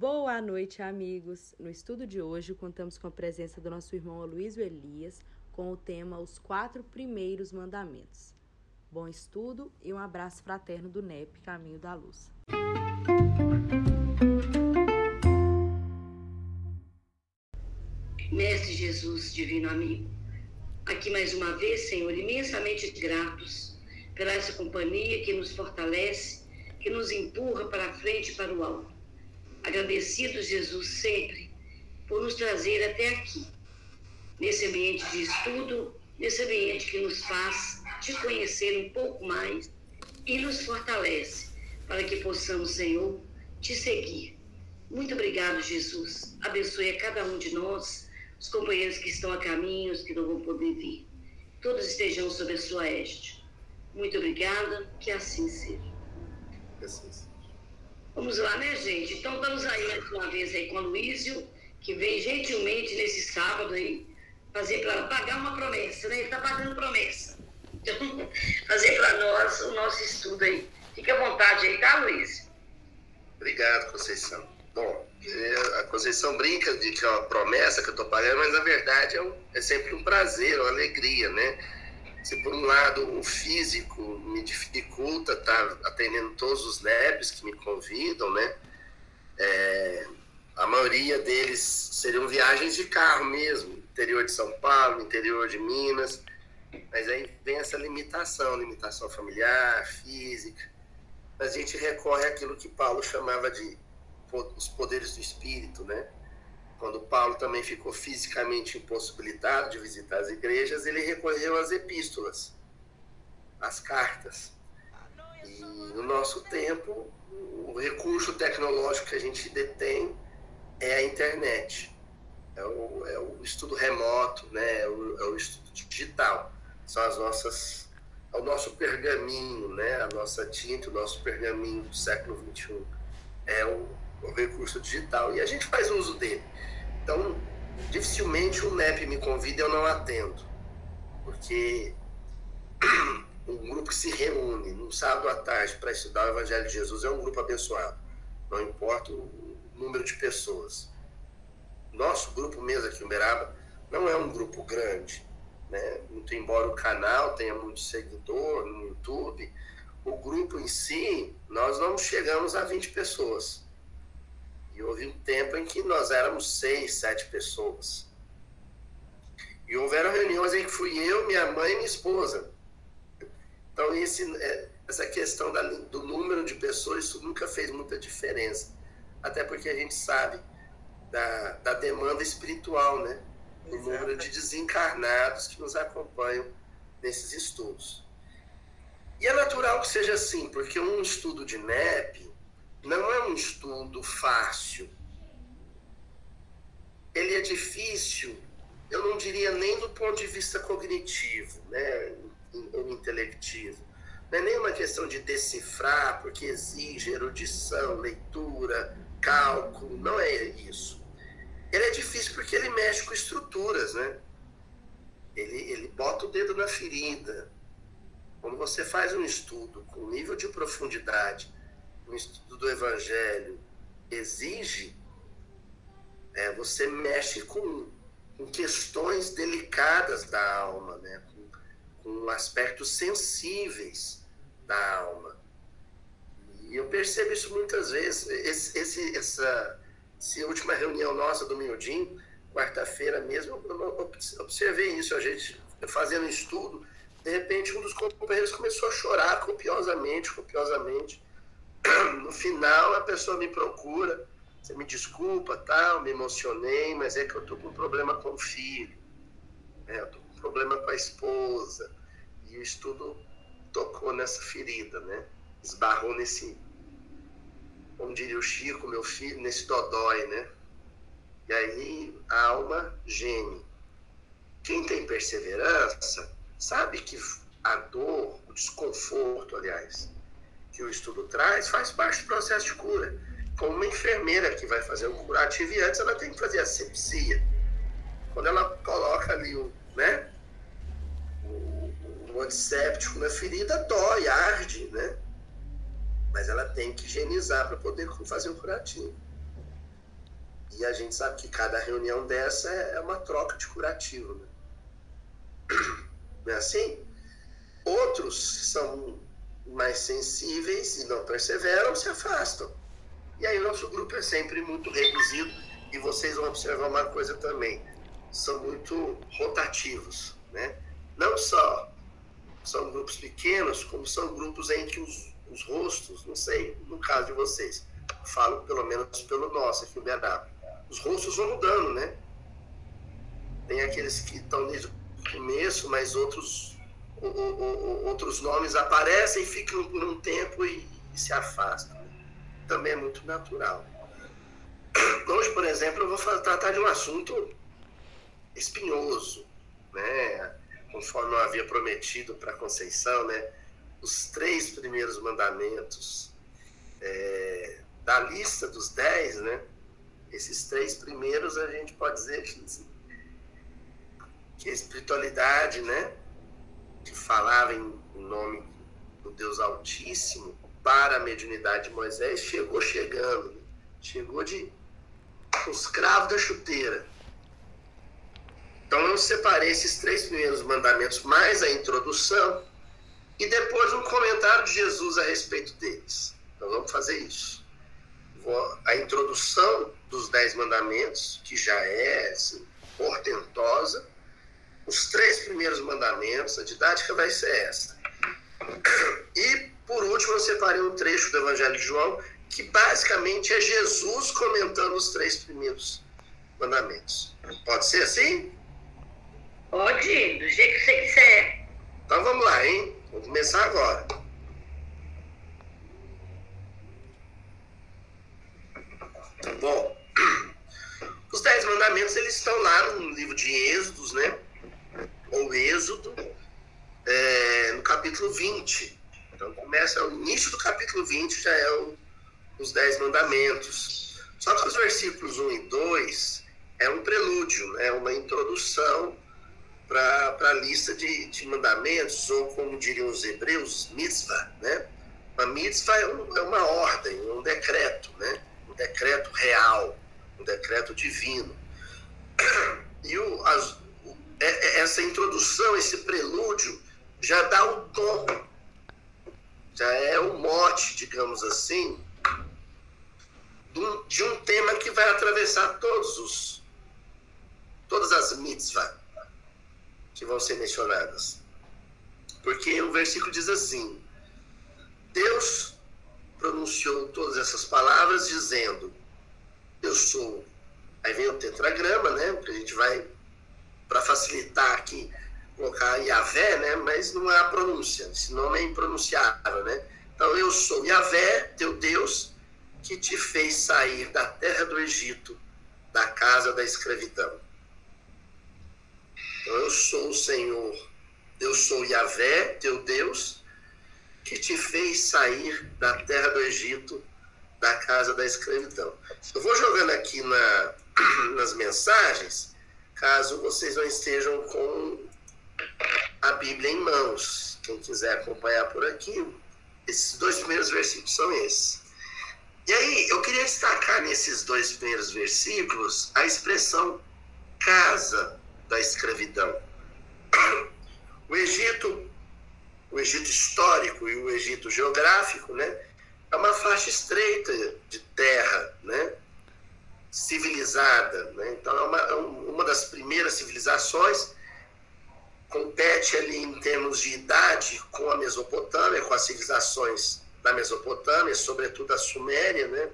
Boa noite, amigos. No estudo de hoje, contamos com a presença do nosso irmão Aloysio Elias com o tema Os Quatro Primeiros Mandamentos. Bom estudo e um abraço fraterno do NEP Caminho da Luz. Mestre Jesus, divino amigo, aqui mais uma vez, Senhor, imensamente gratos pela essa companhia que nos fortalece, que nos empurra para a frente e para o alto. Agradecidos, Jesus, sempre por nos trazer até aqui, nesse ambiente de estudo, nesse ambiente que nos faz te conhecer um pouco mais e nos fortalece para que possamos, Senhor, te seguir. Muito obrigado, Jesus. Abençoe a cada um de nós, os companheiros que estão a caminho, os que não vão poder vir. Todos estejam sob a sua este. Muito obrigada, que assim seja. Assim seja. Vamos lá, né, gente? Então, estamos aí mais uma vez aí com o Luísio, que vem gentilmente nesse sábado aí fazer para pagar uma promessa, né? Ele está pagando promessa. Então, fazer para nós o nosso estudo aí. Fique à vontade aí, tá, Luiz? Obrigado, Conceição. Bom, é, a Conceição brinca de que é uma promessa que eu estou pagando, mas na verdade é, um, é sempre um prazer, uma alegria, né? Se por um lado o físico me dificulta estar atendendo todos os NEPs que me convidam, né? É, a maioria deles seriam viagens de carro mesmo, interior de São Paulo, interior de Minas, mas aí vem essa limitação, limitação familiar, física. A gente recorre àquilo que Paulo chamava de os poderes do espírito, né? Quando Paulo também ficou fisicamente impossibilitado de visitar as igrejas, ele recorreu às epístolas, às cartas. E no nosso tempo, o recurso tecnológico que a gente detém é a internet, é o, é o estudo remoto, né? é, o, é o estudo digital. São as nossas, é o nosso pergaminho, né? a nossa tinta, o nosso pergaminho do século XXI. É o, o recurso digital e a gente faz uso dele. Então, dificilmente o NEP me convida e eu não atendo, porque um grupo que se reúne no sábado à tarde para estudar o Evangelho de Jesus é um grupo abençoado, não importa o número de pessoas. Nosso grupo mesmo aqui em Uberaba não é um grupo grande, né? Muito embora o canal tenha muito seguidor no YouTube, o grupo em si, nós não chegamos a 20 pessoas. E houve um tempo em que nós éramos seis, sete pessoas. E houveram reuniões em que fui eu, minha mãe e minha esposa. Então, esse, é, essa questão da, do número de pessoas, isso nunca fez muita diferença. Até porque a gente sabe da, da demanda espiritual, né? O número de desencarnados que nos acompanham nesses estudos. E é natural que seja assim, porque um estudo de NEP, não é um estudo fácil. Ele é difícil, eu não diria nem do ponto de vista cognitivo, né, ou intelectivo. Não é nem uma questão de decifrar, porque exige erudição, leitura, cálculo, não é isso. Ele é difícil porque ele mexe com estruturas, né? Ele, ele bota o dedo na ferida. Quando você faz um estudo com nível de profundidade o estudo do Evangelho exige, é, você mexe com, com questões delicadas da alma, né? com, com aspectos sensíveis da alma. E eu percebo isso muitas vezes. Esse, esse, essa, essa última reunião nossa do Miudinho, quarta-feira mesmo, eu observei isso, a gente fazendo estudo, de repente um dos companheiros começou a chorar copiosamente, copiosamente. no final a pessoa me procura, você me desculpa, tal, me emocionei, mas é que eu tô com um problema com o filho, né? eu tô com um problema com a esposa, e o estudo tocou nessa ferida, né? Esbarrou nesse, como diria o Chico, meu filho, nesse dodói, né? E aí a alma geme. Quem tem perseverança sabe que a dor, o desconforto, aliás, que o estudo traz faz parte do processo de cura. Como uma enfermeira que vai fazer um curativo e antes ela tem que fazer a sepsia. Quando ela coloca ali o, né, o, o antisséptico na ferida, dói, arde, né? Mas ela tem que higienizar para poder fazer o curativo. E a gente sabe que cada reunião dessa é uma troca de curativo. Né? Não é assim? Outros são mais sensíveis e não perseveram, se afastam. E aí o nosso grupo é sempre muito reduzido e vocês vão observar uma coisa também, são muito rotativos, né? Não só são grupos pequenos, como são grupos em que os, os rostos, não sei, no caso de vocês, falo pelo menos pelo nosso aqui em BH, os rostos vão mudando, né? Tem aqueles que estão desde o começo, mas outros, outros nomes aparecem, ficam por um tempo e, e se afastam. Também é muito natural. Hoje, por exemplo, eu vou tratar de um assunto espinhoso, né? Conforme eu havia prometido para Conceição, né? Os três primeiros mandamentos é, da lista dos dez, né? Esses três primeiros a gente pode dizer que, que a espiritualidade, né? Que falava em nome do Deus Altíssimo para a mediunidade de Moisés, chegou chegando, né? chegou de os cravos da chuteira. Então eu separei esses três primeiros mandamentos, mais a introdução, e depois um comentário de Jesus a respeito deles. Então vamos fazer isso. A introdução dos Dez Mandamentos, que já é assim, portentosa. Os três primeiros mandamentos, a didática vai ser essa. E, por último, eu separei um trecho do Evangelho de João, que basicamente é Jesus comentando os três primeiros mandamentos. Pode ser assim? Pode, do jeito que você quiser. Então vamos lá, hein? Vamos começar agora. Bom, os Dez Mandamentos eles estão lá no livro de Êxodos, né? Ou Êxodo, é, no capítulo 20. Então começa, o início do capítulo 20 já é o, os Dez Mandamentos. Só que os versículos 1 e 2 é um prelúdio, é uma introdução para a lista de, de, mandamentos, ou como diriam os hebreus, mitzvah, né? Uma mitzvah é, um, é uma ordem, um decreto, né? Um decreto real um decreto divino. E o, as, essa introdução, esse prelúdio, já dá o tom, já é o mote, digamos assim, de um, um tema que vai atravessar todos os, todas as mitzvah que vão ser mencionadas. Porque o versículo diz assim: Deus pronunciou todas essas palavras dizendo: eu sou. Aí vem o tetragrama, né? Que a gente vai, para facilitar aqui, colocar Yahvé, né? Mas não é a pronúncia, esse nome é impronunciável, né? Então eu sou Yahvé, teu Deus, que te fez sair da terra do Egito, da casa da escravidão. Então eu sou o Senhor, eu sou Yahvé, teu Deus, que te fez sair da terra do Egito, da casa da escravidão. Eu vou jogando aqui na, nas mensagens, caso vocês não estejam com a Bíblia em mãos. Quem quiser acompanhar por aqui, esses dois primeiros versículos são esses. E aí, eu queria destacar nesses dois primeiros versículos a expressão casa da escravidão. O Egito, o Egito histórico e o Egito geográfico, né? é uma faixa estreita de terra, né? Civilizada. Né? Então, é uma, é uma das primeiras civilizações, compete ali em termos de idade com a Mesopotâmia, com as civilizações da Mesopotâmia, sobretudo a Suméria, né?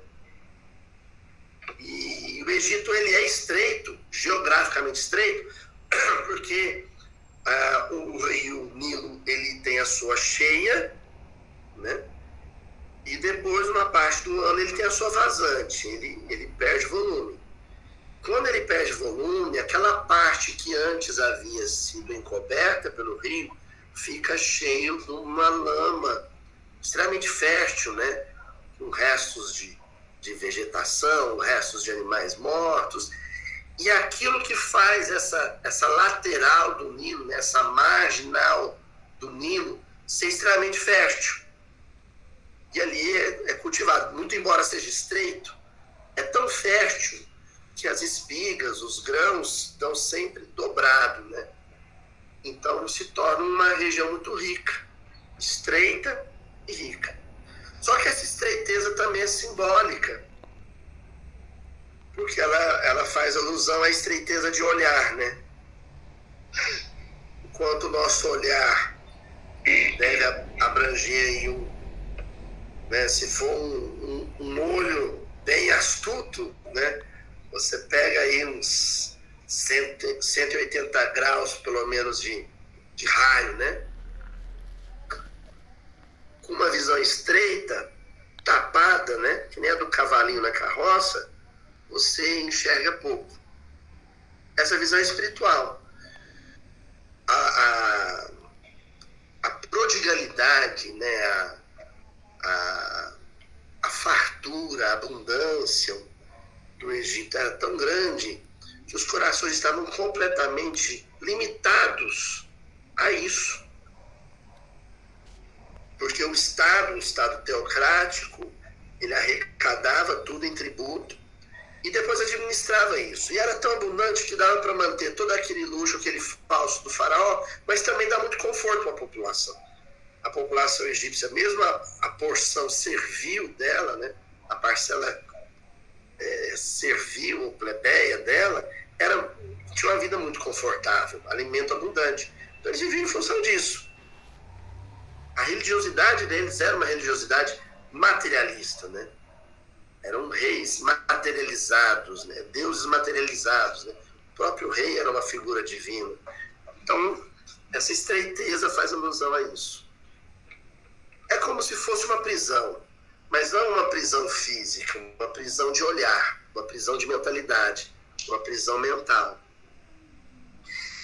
E, e o Egito ele é estreito, geograficamente estreito, porque ah, o rio Nilo ele tem a sua cheia, né? E depois, uma parte do ano, ele tem a sua vazante, ele, ele perde volume. Quando ele perde volume, aquela parte que antes havia sido encoberta pelo rio fica cheio de uma lama extremamente fértil, né? com restos de, de vegetação, restos de animais mortos. E aquilo que faz essa, essa lateral do Nilo, né? essa marginal do Nilo, ser extremamente fértil e ali é, é cultivado. Muito embora seja estreito, é tão fértil que as espigas, os grãos, estão sempre dobrados, né? Então se torna uma região muito rica, estreita e rica. Só que essa estreiteza também é simbólica, porque ela, ela faz alusão à estreiteza de olhar, né? Enquanto o nosso olhar deve abranger um, né, se for um, um, um olho bem astuto, né, você pega aí uns 100, 180 graus, pelo menos, de, de raio, né? Com uma visão estreita, tapada, né? Que nem a do cavalinho na carroça, você enxerga pouco. Essa visão é espiritual. A, a, a prodigalidade, né? A, a, a fartura, a abundância do Egito era tão grande que os corações estavam completamente limitados a isso. Porque o Estado, o Estado teocrático, ele arrecadava tudo em tributo e depois administrava isso. E era tão abundante que dava para manter todo aquele luxo, aquele falso do faraó, mas também dá muito conforto à população. A população egípcia, mesmo a, a porção servil dela, né, a parcela é, servil ou plebeia dela, era, tinha uma vida muito confortável, alimento abundante. Então eles viviam em função disso. A religiosidade deles era uma religiosidade materialista, né? Eram reis materializados, né? deuses materializados. Né? O próprio rei era uma figura divina. Então, essa estreiteza faz alusão a isso. É como se fosse uma prisão, mas não uma prisão física, uma prisão de olhar, uma prisão de mentalidade, uma prisão mental.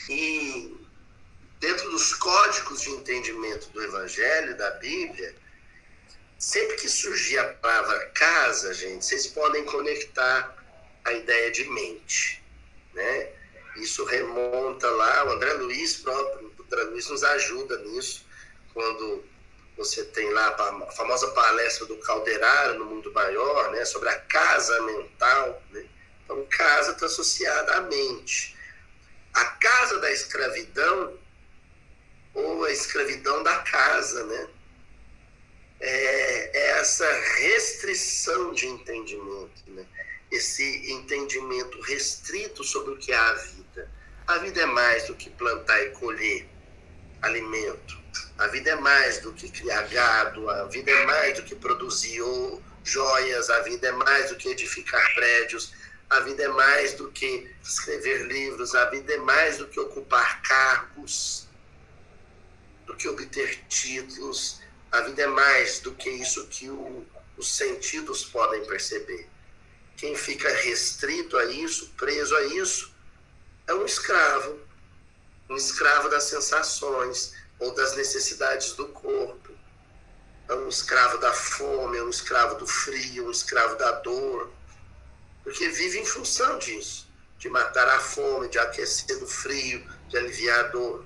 E dentro dos códigos de entendimento do Evangelho, da Bíblia, sempre que surgir a palavra casa, gente, vocês podem conectar a ideia de mente, né? Isso remonta lá, o André Luiz próprio, o André Luiz nos ajuda nisso, quando você tem lá a famosa palestra do Calderaro no Mundo Maior, né, sobre a casa mental. Né? Então, casa está associada à mente. A casa da escravidão, ou a escravidão da casa, né? É, é essa restrição de entendimento, né? esse entendimento restrito sobre o que é a vida. A vida é mais do que plantar e colher alimento. A vida é mais do que criar gado, a vida é mais do que produzir joias, a vida é mais do que edificar prédios, a vida é mais do que escrever livros, a vida é mais do que ocupar cargos, do que obter títulos, a vida é mais do que isso que o, os sentidos podem perceber. Quem fica restrito a isso, preso a isso, é um escravo, um escravo das sensações, ou das necessidades do corpo. É um escravo da fome, é um escravo do frio, um escravo da dor. Porque vive em função disso de matar a fome, de aquecer do frio, de aliviar a dor.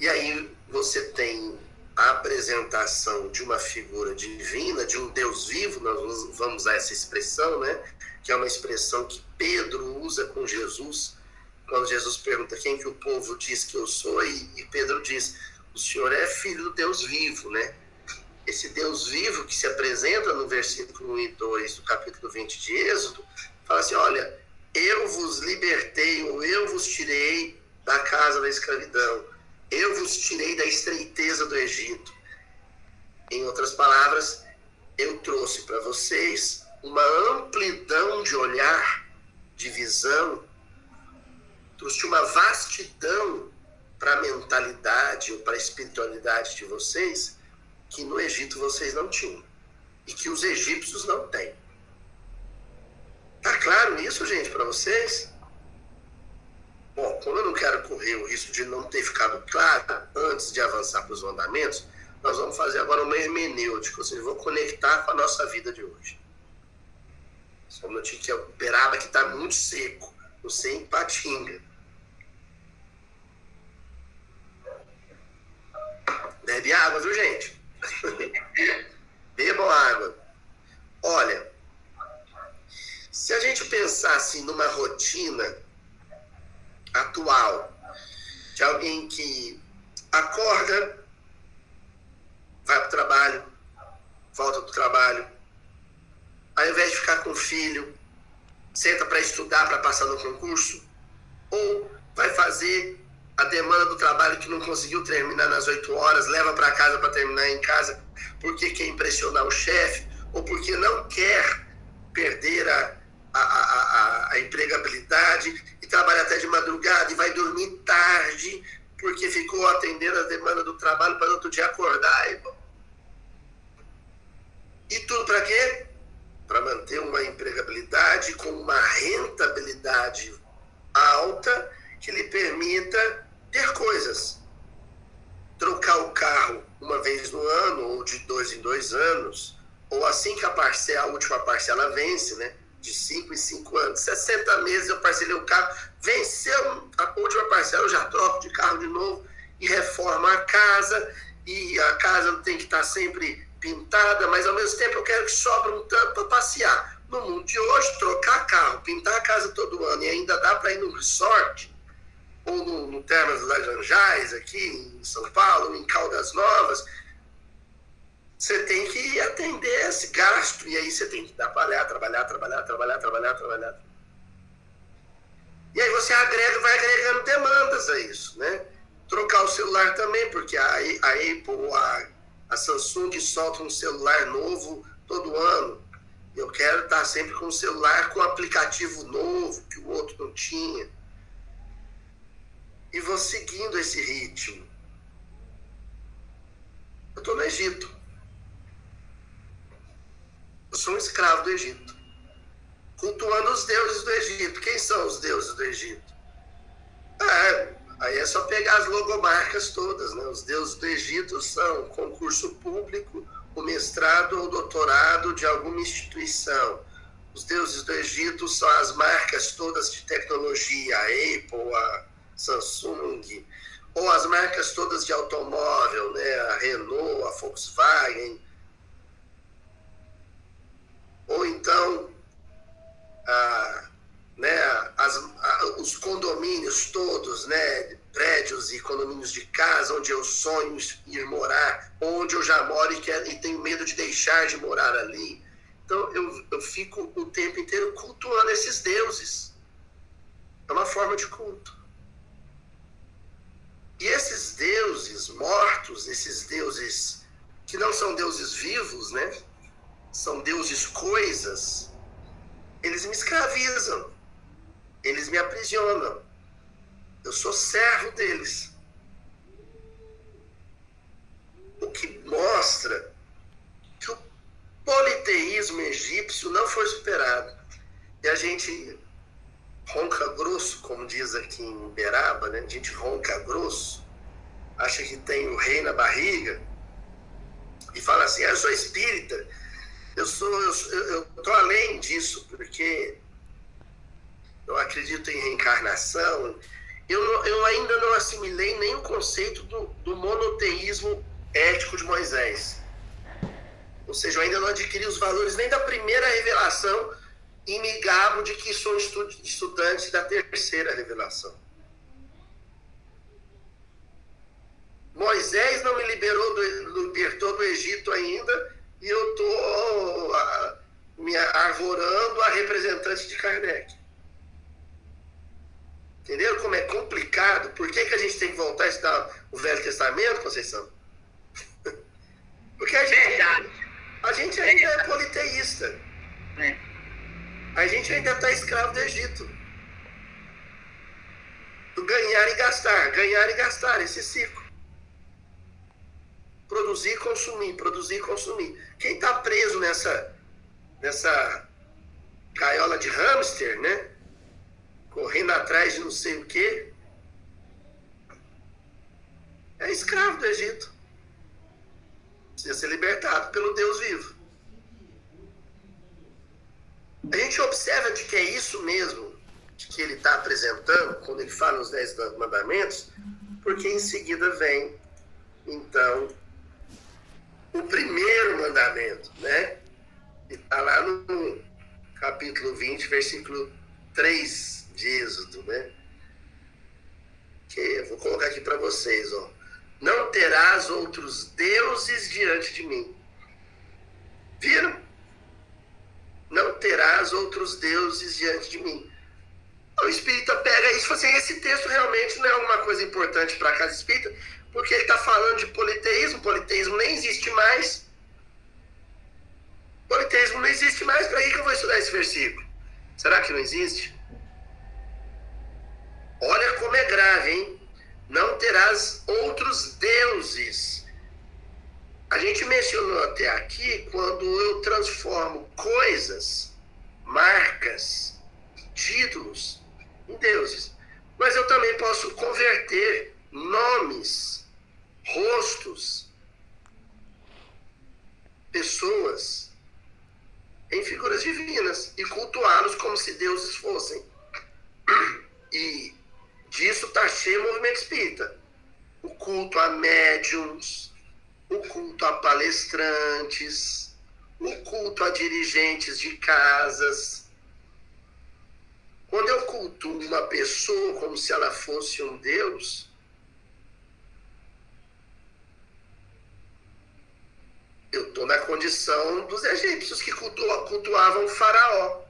E aí você tem a apresentação de uma figura divina, de um Deus vivo, nós vamos usar essa expressão, né? que é uma expressão que Pedro usa com Jesus quando Jesus pergunta quem que o povo diz que eu sou, e, e Pedro diz, o Senhor é filho do Deus vivo, né? Esse Deus vivo que se apresenta no versículo 1 e 2 do capítulo 20 de Êxodo, fala assim, olha, eu vos libertei, ou eu vos tirei da casa da escravidão, eu vos tirei da estreiteza do Egito. Em outras palavras, eu trouxe para vocês uma amplidão de olhar, de visão, trouxe uma vastidão para a mentalidade ou para a espiritualidade de vocês que no Egito vocês não tinham e que os egípcios não têm. Tá claro isso, gente, para vocês? Bom, como eu não quero correr o risco de não ter ficado claro antes de avançar para os mandamentos, nós vamos fazer agora uma hermenêutica, ou seja, vou conectar com a nossa vida de hoje. Só um minutinho que é o Beraba que está muito seco, sei em Patinga. Bebe água, viu, gente? Bebam água. Olha, pensar assim numa rotina atual de alguém que acorda, vai para o trabalho, volta do trabalho, ao invés de ficar com o filho, senta para estudar para passar no concurso, ou vai fazer a demanda do trabalho que não conseguiu terminar nas oito horas, leva para casa para terminar em casa, porque quer impressionar o chefe, ou porque não quer perder a, a, a, a, empregabilidade e trabalha até de madrugada e vai dormir tarde porque ficou atendendo a demanda do trabalho para outro dia acordar. E, e tudo para quê? Para manter uma empregabilidade com uma rentabilidade alta que lhe permita ter coisas. Trocar o carro uma vez no ano ou de dois em dois anos, ou assim que a parcela, a última parcela vence, né? De 5 em 5 anos, 60 meses eu parcelei o carro, venceu a última parcela, eu já troco de carro de novo e reformo a casa, e a casa tem que estar sempre pintada, mas ao mesmo tempo eu quero que sobre um tanto para passear. No mundo de hoje, trocar carro, pintar a casa todo ano e ainda dá para ir no resort, ou no, no Termas Laranjais, aqui em São Paulo, em Caldas Novas, você tem que atender esse gasto. E aí você tem que trabalhar, trabalhar, trabalhar, trabalhar, trabalhar, trabalhar. E aí você agrega, vai agregando demandas a isso, né? Trocar o celular também, porque a, a Apple, a, a Samsung solta um celular novo todo ano. Eu quero estar sempre com um celular com aplicativo novo que o outro não tinha. E vou seguindo esse ritmo. Eu estou no Egito. Eu sou um escravo do Egito. Cultuando os deuses do Egito. Quem são os deuses do Egito? É, aí é só pegar as logomarcas todas. Né? Os deuses do Egito são concurso público, o mestrado ou doutorado de alguma instituição. Os deuses do Egito são as marcas todas de tecnologia, a Apple, a Samsung, ou as marcas todas de automóvel, né? a Renault, a Volkswagen, ou então ah, né, as, os condomínios todos, né, prédios e condomínios de casa onde eu sonho ir morar, onde eu já moro e, quero, e tenho medo de deixar de morar ali. Então eu, eu fico o tempo inteiro cultuando esses deuses. É uma forma de culto. E esses deuses mortos, esses deuses que não são deuses vivos, né? são deuses coisas, eles me escravizam, eles me aprisionam. Eu sou servo deles. O que mostra que o politeísmo egípcio não foi superado. E a gente ronca grosso, como diz aqui em Beraba, né? a gente ronca grosso, acha que tem o rei na barriga, e fala assim: ah, eu sou espírita, eu sou, eu estou além disso, porque eu acredito em reencarnação. Eu, não, eu ainda não assimilei nem o conceito do, do monoteísmo ético de Moisés. Ou seja, eu ainda não adquiri os valores nem da primeira revelação e me gabo de que sou estudante da terceira revelação. Moisés não me liberou do, libertou do Egito ainda, e eu estou me arvorando a representante de Kardec. Entenderam como é complicado? Por que, que a gente tem que voltar a estudar o Velho Testamento, Conceição? Porque a gente, a gente ainda é politeísta. É. A gente ainda está escravo do Egito. Do ganhar e gastar, ganhar e gastar, esse ciclo produzir e consumir, produzir e consumir. Quem está preso nessa, nessa gaiola de hamster, né? Correndo atrás de não sei o quê, é escravo do Egito. Precisa ser libertado pelo Deus vivo. A gente observa de que é isso mesmo que ele está apresentando quando ele fala nos Dez Mandamentos, porque em seguida vem, então, o primeiro mandamento, né? Está lá no capítulo 20, versículo 3 de Êxodo, né? Que vou colocar aqui para vocês, ó. Não terás outros deuses diante de mim. Viram? Não terás outros deuses diante de mim. O espírita pega isso e fala assim: esse texto realmente não é uma coisa importante para a casa espírita, porque ele está falando de politeísmo. Politeísmo nem existe mais. Politeísmo não existe mais. Para que eu vou estudar esse versículo? Será que não existe? Olha como é grave, hein? Não terás outros deuses. A gente mencionou até aqui quando eu transformo coisas, marcas, títulos em deuses. Mas eu também posso converter nomes, rostos, pessoas em figuras divinas e cultuá-los como se deuses fossem. E disso está cheio o movimento espírita. O culto a médiums, o culto a palestrantes, o culto a dirigentes de casas. Quando eu culto uma pessoa como se ela fosse um Deus, eu estou na condição dos egípcios que cultuavam o faraó.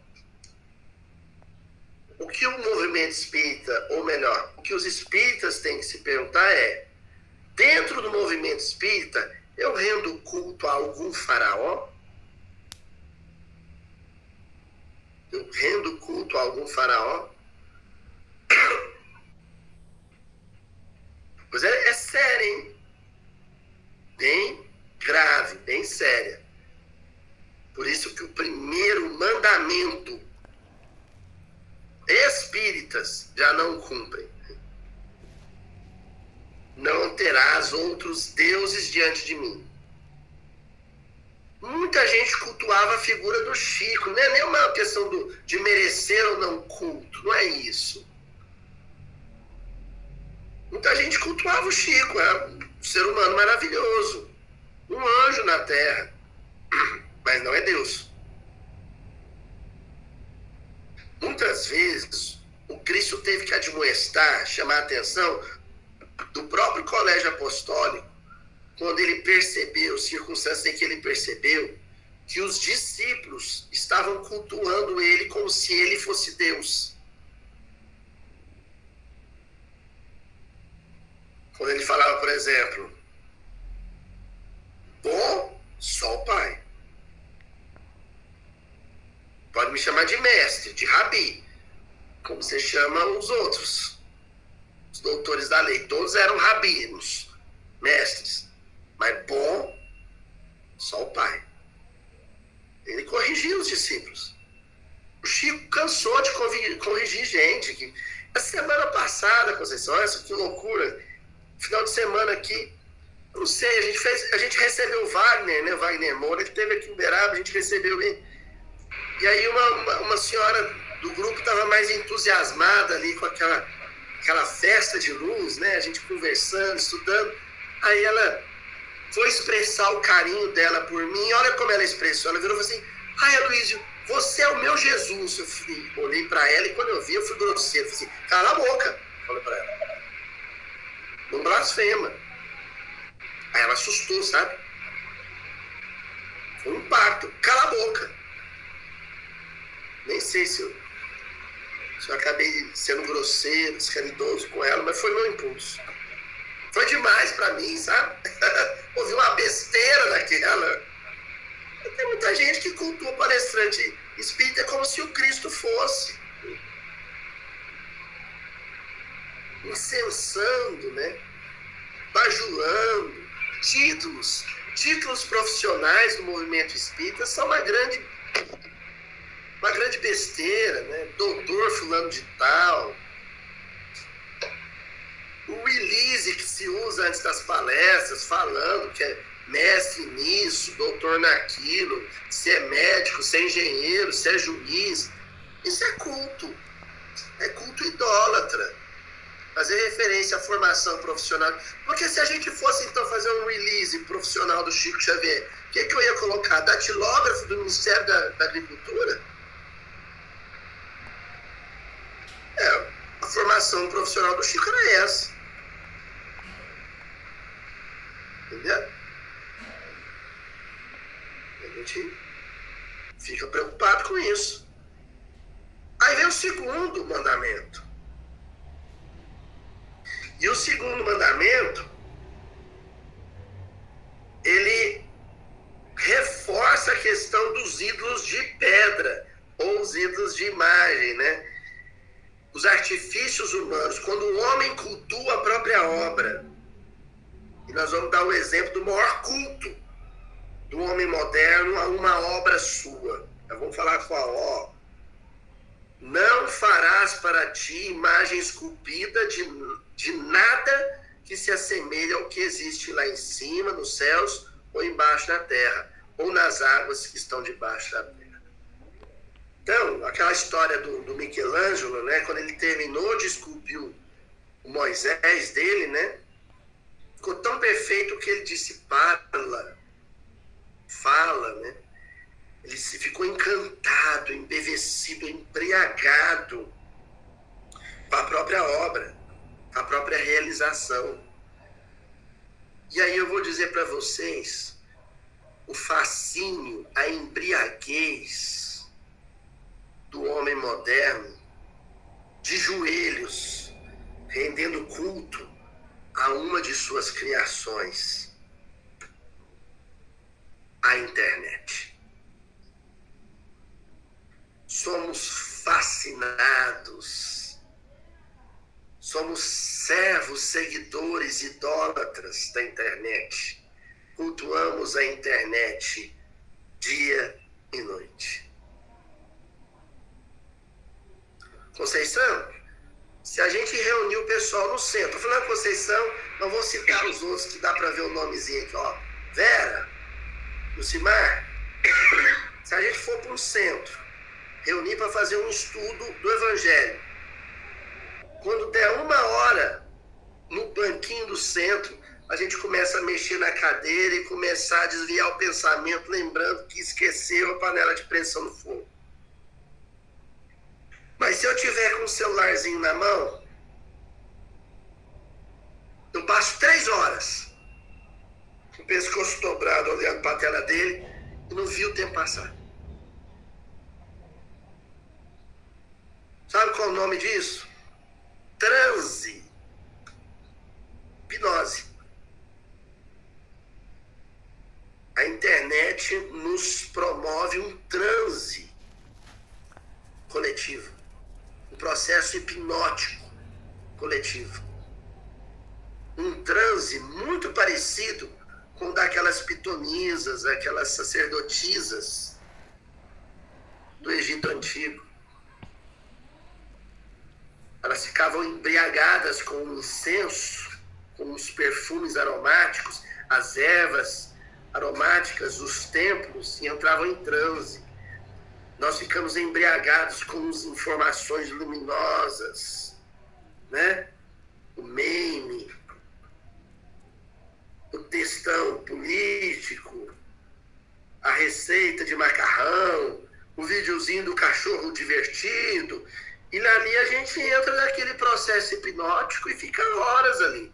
O que o movimento espírita, ou melhor, o que os espíritas têm que se perguntar é: dentro do movimento espírita, eu rendo culto a algum faraó? Eu rendo culto a algum faraó? Pois é, é sério, hein? Bem grave, bem séria. Por isso que o primeiro mandamento espíritas já não cumprem. Não terás outros deuses diante de mim. Muita gente cultuava a figura do Chico. Não é nem uma questão do, de merecer ou não culto. Não é isso. Muita gente cultuava o Chico. Era um ser humano maravilhoso. Um anjo na terra. Mas não é Deus. Muitas vezes o Cristo teve que admoestar, chamar a atenção do próprio colégio apostólico, quando ele percebeu, circunstâncias em que ele percebeu, que os discípulos estavam cultuando ele como se ele fosse Deus. Quando ele falava, por exemplo, bom, só o Pai. Pode me chamar de mestre, de rabi, como você chama os outros. Os doutores da lei, todos eram rabinos, mestres. Mas bom, só o pai. Ele corrigia os discípulos. O Chico cansou de corrigir gente. Que... A semana passada, Conceição, essa que loucura. Final de semana aqui, não sei, a gente, fez, a gente recebeu o Wagner, né? Wagner Moura, ele teve aqui em Uberaba, a gente recebeu ele e aí uma, uma, uma senhora do grupo estava mais entusiasmada ali com aquela, aquela festa de luz, né? A gente conversando, estudando. Aí ela foi expressar o carinho dela por mim. Olha como ela expressou. Ela virou e falou assim: Ai, Aloysio, você é o meu Jesus. Eu fui, olhei para ela e quando eu vi, eu fui grosseiro. Falei assim: Cala a boca. Falei para ela. Não blasfema. Aí ela assustou, sabe? Foi um impacto. Cala a boca. Nem sei se eu, se eu acabei sendo grosseiro, descaridoso com ela, mas foi meu impulso. Foi demais para mim, sabe? Ouvi uma besteira daquela. Tem muita gente que cultua palestrante espírita como se o Cristo fosse. Incensando, né? Bajulando. Títulos. Títulos profissionais do movimento espírita são uma grande uma grande besteira, né? Doutor fulano de tal. O release que se usa antes das palestras, falando que é mestre nisso, doutor naquilo, se é médico, se é engenheiro, se é juiz. Isso é culto. É culto idólatra. Fazer referência à formação profissional. Porque se a gente fosse então fazer um release profissional do Chico Xavier, o que, que eu ia colocar? Datilógrafo do Ministério da, da Agricultura? Formação profissional do Chico era essa. Entendeu? A gente fica preocupado com isso. Aí vem o segundo mandamento. E o segundo mandamento, ele reforça a questão dos ídolos de pedra ou os ídolos de imagem, né? Os artifícios humanos, quando o homem cultua a própria obra. E nós vamos dar o exemplo do maior culto do homem moderno a uma obra sua. Nós vamos falar qual, ó. Não farás para ti imagem esculpida de, de nada que se assemelhe ao que existe lá em cima, nos céus, ou embaixo da terra, ou nas águas que estão debaixo da terra. Então, aquela história do, do Michelangelo, né, quando ele terminou de esculpir o Moisés dele, né, ficou tão perfeito que ele disse: fala, fala, né? Ele se ficou encantado, embevecido, embriagado com a própria obra, a própria realização. E aí eu vou dizer para vocês o fascínio, a embriaguez do homem moderno, de joelhos, rendendo culto a uma de suas criações, a internet. Somos fascinados, somos servos, seguidores, idólatras da internet. Cultuamos a internet dia e noite. Conceição, se a gente reunir o pessoal no centro, falando Conceição, não vou citar os outros que dá para ver o nomezinho aqui, ó. Vera, Lucimar, se a gente for para um centro, reunir para fazer um estudo do Evangelho, quando der uma hora no banquinho do centro, a gente começa a mexer na cadeira e começar a desviar o pensamento, lembrando que esqueceu a panela de pressão no fogo. Mas se eu tiver com o celularzinho na mão, eu passo três horas com o pescoço dobrado olhando para a tela dele e não vi o tempo passar. Sabe qual é o nome disso? Transe. Hipnose. A internet nos promove um transe coletivo processo hipnótico coletivo. Um transe muito parecido com o daquelas pitonisas, aquelas sacerdotisas do Egito Antigo. Elas ficavam embriagadas com o incenso, com os perfumes aromáticos, as ervas aromáticas, os templos, e entravam em transe nós ficamos embriagados com as informações luminosas, né? O meme, o textão político, a receita de macarrão, o videozinho do cachorro divertido. E ali a gente entra naquele processo hipnótico e fica horas ali.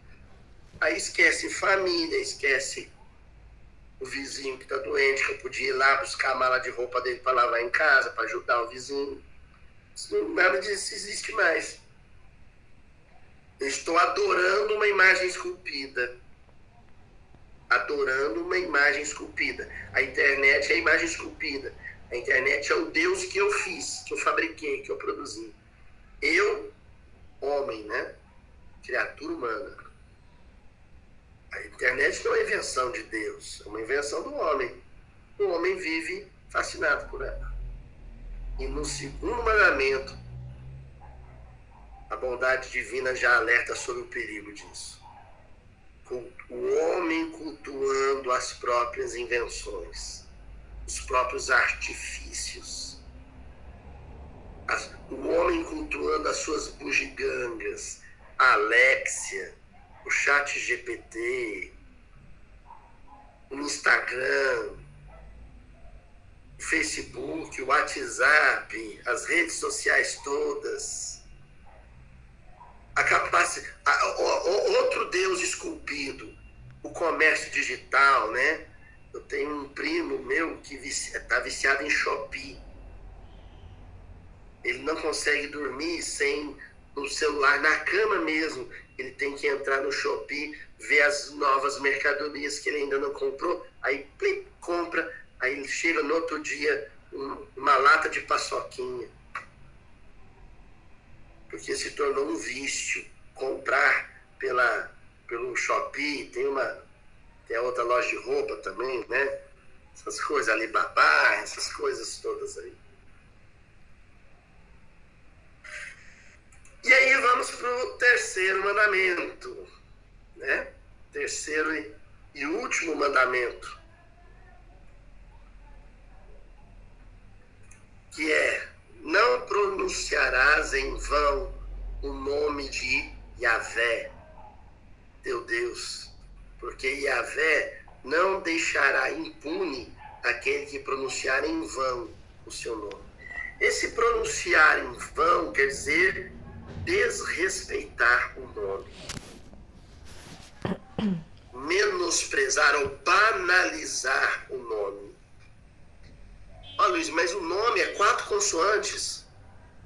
Aí esquece família, esquece o vizinho que está doente, que eu podia ir lá buscar a mala de roupa dele para lavar em casa, para ajudar o vizinho. Nada disso existe mais. Eu estou adorando uma imagem esculpida. Adorando uma imagem esculpida. A internet é a imagem esculpida. A internet é o Deus que eu fiz, que eu fabriquei, que eu produzi. Eu, homem, né? Criatura humana a internet não é invenção de Deus, é uma invenção do homem. O homem vive fascinado por ela. E no segundo mandamento, a bondade divina já alerta sobre o perigo disso. O homem cultuando as próprias invenções, os próprios artifícios. o homem cultuando as suas bugigangas, a Alexia, o chat GPT, o Instagram, o Facebook, o WhatsApp, as redes sociais todas. a capacidade, outro Deus esculpido, o comércio digital, né? Eu tenho um primo meu que está viciado em Shopee. Ele não consegue dormir sem o celular na cama mesmo. Ele tem que entrar no Shopee, ver as novas mercadorias que ele ainda não comprou, aí compra, aí chega no outro dia um, uma lata de paçoquinha. Porque se tornou um vício comprar pela, pelo Shopee, tem uma tem a outra loja de roupa também, né? Essas coisas, Alibaba, essas coisas todas aí. E aí vamos para o terceiro mandamento, né? Terceiro e, e último mandamento, que é não pronunciarás em vão o nome de Yahvé, teu Deus, porque Yahvé não deixará impune aquele que pronunciar em vão o seu nome. Esse pronunciar em vão quer dizer desrespeitar o nome, menosprezar ou banalizar o nome. Olha, Luiz, mas o nome é quatro consoantes.